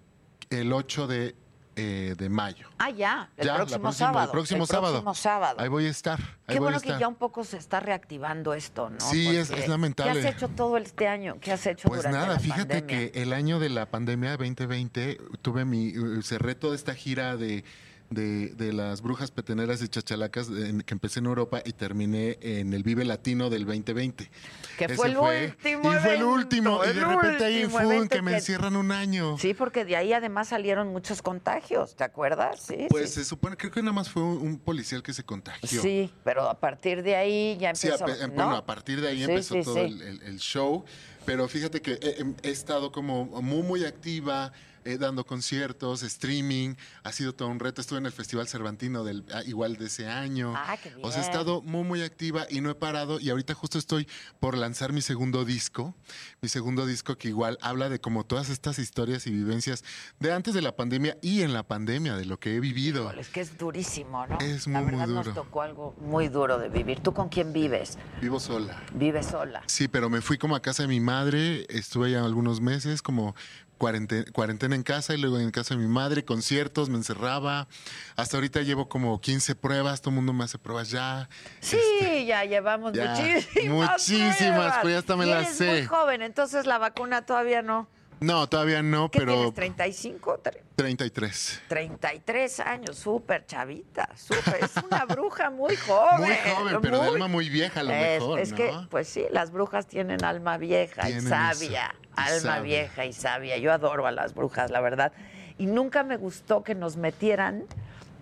el 8 de, eh, de mayo. Ah, ya, el Ya, próximo próxima- sábado. el próximo el sábado. próximo sábado. Ahí voy a estar. Ahí Qué voy a bueno que estar. ya un poco se está reactivando esto, ¿no? Sí, es- es lamentable. ¿Qué has hecho todo este año? ¿Qué has hecho Pues durante nada, la fíjate pandemia? que el año de la pandemia 2020 tuve mi eh, cerré toda esta gira de, de, de las brujas peteneras y chachalacas en- que empecé en Europa y terminé en el Vive Latino del 2020. Que Ese fue el último Y fue el último. Y el de repente ahí fue que me que- encierran un año. Sí, porque de ahí además salieron muchos contagios, ¿te acuerdas? Sí, Pues sí. se supone, creo que nada más fue un, policial que se contagió. Sí, pero a partir de ahí ya Sí, empezó, a pe- ¿no? bueno, a partir de ahí Sí, empezó sí, todo sí. El, el- el show. Pero fíjate que he, he estado como muy, muy activa, eh, dando conciertos, streaming. Ha sido todo un reto. Estuve en el Festival Cervantino del, ah, igual de ese año. Ah, qué O sea, he bien. estado muy, muy activa y no he parado. Y ahorita justo estoy por lanzar mi segundo disco. Mi segundo disco que igual habla de como todas estas historias y vivencias de antes de la pandemia y en la pandemia, de lo que he vivido. Es que es durísimo, ¿no? Es La muy, muy verdad nos duro. tocó algo muy duro de vivir. ¿Tú con quién vives? Vivo sola. Vives sola. Sí, pero me fui como a casa de mi madre, estuve allá algunos meses, como cuarentena, cuarentena en casa y luego en casa de mi madre, conciertos, me encerraba. Hasta ahorita llevo como 15 pruebas, todo el mundo me hace pruebas ya. Sí, ya llevamos ya, muchísimas. muchísimas, pruebas. pues ya hasta me Y las eres sé. muy joven, entonces la vacuna todavía no. No, todavía no, ¿Qué pero tienes? ¿35? Tre- 33. 33 años, súper chavita, súper. Es una bruja muy joven. Muy joven, pero de alma muy vieja a lo es, mejor, Es ¿no? que, pues sí, las brujas tienen alma vieja y sabia. eso, y alma sabia. vieja y sabia. Yo adoro a las brujas, la verdad. Y nunca me gustó que nos metieran,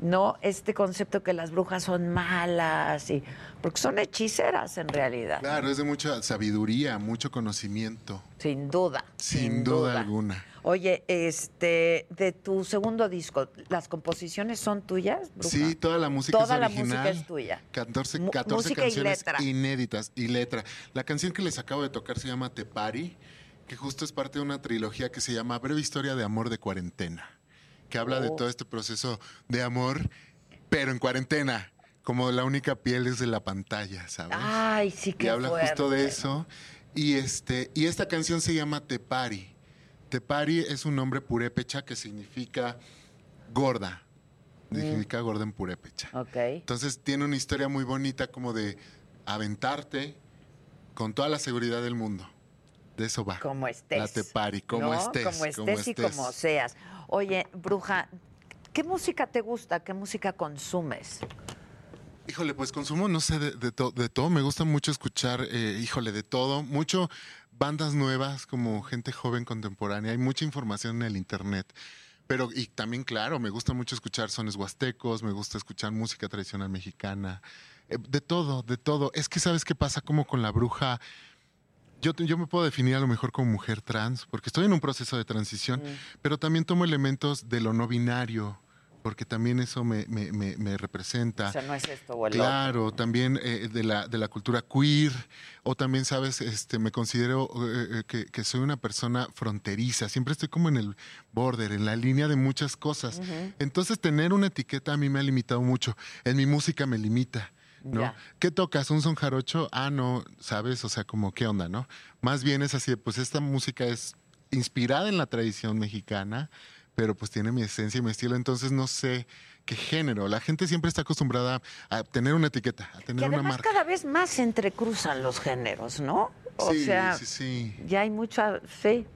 ¿no? Este concepto que las brujas son malas y. Porque son hechiceras en realidad. Claro, es de mucha sabiduría, mucho conocimiento. Sin duda. Sin, duda, alguna. Oye, este, de tu segundo disco, ¿las composiciones son tuyas? Bruja? Sí, toda la música Toda es la original. música es tuya. 14, Mu- 14 música y canciones letra. inéditas y letra. La canción que les acabo de tocar se llama Tepari, que justo es parte de una trilogía que se llama Breve Historia de Amor de Cuarentena, que habla de Oh. todo este proceso de amor, pero en cuarentena, como la única piel es de la pantalla, ¿sabes? Ay, sí, y qué habla justo de eso. Y, este, y esta canción se llama Tepari. Tepari es un nombre purépecha que significa gorda. Significa gorda en purépecha. Ok. Entonces tiene una historia muy bonita como de aventarte con toda la seguridad del mundo. De eso va. Como estés. La Tepari, como ¿no? estés. Como estés y como seas. Oye, bruja, ¿qué música te gusta? ¿Qué música consumes? Híjole, pues consumo, no sé, de, de to- de todo. Me gusta mucho escuchar, eh, híjole, de todo. Mucho bandas nuevas, como gente joven contemporánea. Hay mucha información en el internet. Pero, y también, claro, me gusta mucho escuchar sones huastecos, me gusta escuchar música tradicional mexicana. Eh, de todo, de todo. Es que, ¿sabes qué pasa? Como con la bruja. Yo, yo me puedo definir a lo mejor como mujer trans, porque estoy en un proceso de transición, pero también tomo elementos de lo no binario, porque también eso me, me- me- me representa. O sea, no es esto o el otro. Claro, también eh, de, la, de la cultura queer, o también, sabes, este, me considero eh, eh, que, que soy una persona fronteriza, siempre estoy como en el border, en la línea de muchas cosas. Entonces, tener una etiqueta a mí me ha limitado mucho, en mi música me limita. ¿No? ¿Qué tocas? ¿Un son jarocho? Ah, no, ¿sabes? O sea, como, ¿qué onda, no? Más bien es así, de, pues esta música es inspirada en la tradición mexicana, pero pues tiene mi esencia y mi estilo, entonces no sé qué género. La gente siempre está acostumbrada a tener una etiqueta, a tener una además marca. cada vez más se entrecruzan los géneros, ¿no? O sí, sea, sí, sí. ya hay mucha, sí,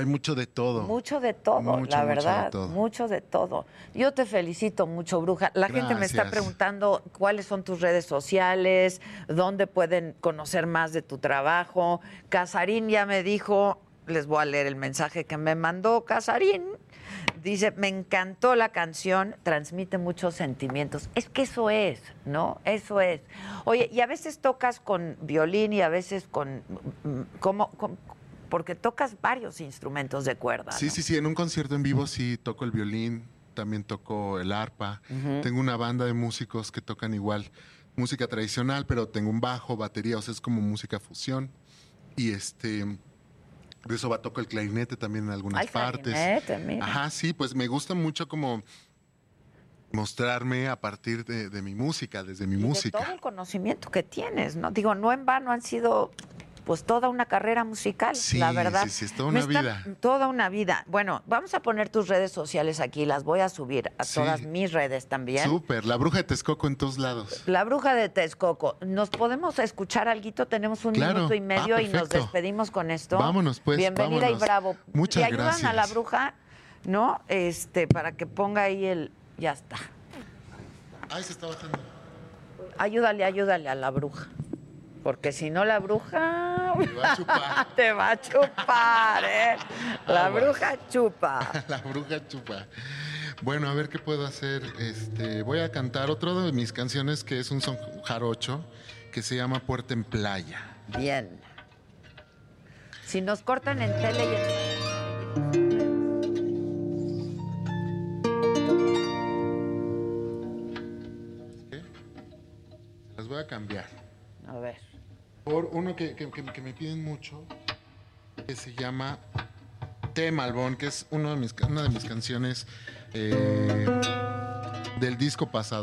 hay mucho de todo. mucho de todo, Mucho, la mucho de verdad, todo. mucho de todo. Yo te felicito mucho, bruja. La gente me está preguntando cuáles son tus redes sociales, dónde pueden conocer más de tu trabajo. Casarín ya me dijo, les voy a leer el mensaje que me mandó Casarín. Dice, me encantó la canción, transmite muchos sentimientos. Es que eso es, ¿no? Eso es. Oye, y a veces tocas con violín y a veces con... mm, ¿Cómo? cómo- porque tocas varios instrumentos de cuerda. Sí, ¿no? sí, sí, en un concierto en vivo sí toco el violín, también toco el arpa. Tengo una banda de músicos que tocan igual música tradicional, pero tengo un bajo, batería, o sea, es como música fusión. Y este, de eso va, toco el clarinete también en algunas Ay, partes. clarinete, mira. Ajá, sí, pues me gusta mucho como mostrarme a partir de, de mi música, desde mi Y de música. todo el conocimiento que tienes, ¿no? Digo, no en vano han sido pues toda una carrera musical, Sí, la verdad. sí, sí, es toda una está- vida. Toda una vida. Bueno, vamos a poner tus redes sociales aquí, las voy a subir a Sí. todas mis redes también. Súper, la bruja de Texcoco en todos lados. La bruja de Texcoco. ¿Nos podemos escuchar algo? Tenemos un Claro. minuto y medio Ah, y nos despedimos con esto. Vámonos, pues, Bienvenida vámonos. y bravo. Muchas ¿Le ayudan a la bruja? ¿No? Este, para que ponga ahí el. Ya está. Ay, se está bajando. Ayúdale, ayúdale a la bruja. Porque si no, la bruja. Te va a <laughs> chupar. Te va a chupar, ¿eh? La Aguas. bruja chupa. <laughs> La bruja chupa. Bueno, a ver qué puedo hacer. Este, voy a cantar otro de mis canciones que es un son jarocho que se llama Puerta en Playa. Bien. Si nos cortan en tele y en... Las voy a cambiar. A ver. Por uno que, que- me piden mucho, que se llama de Malbón, que es una de mis canciones eh, del disco pasado.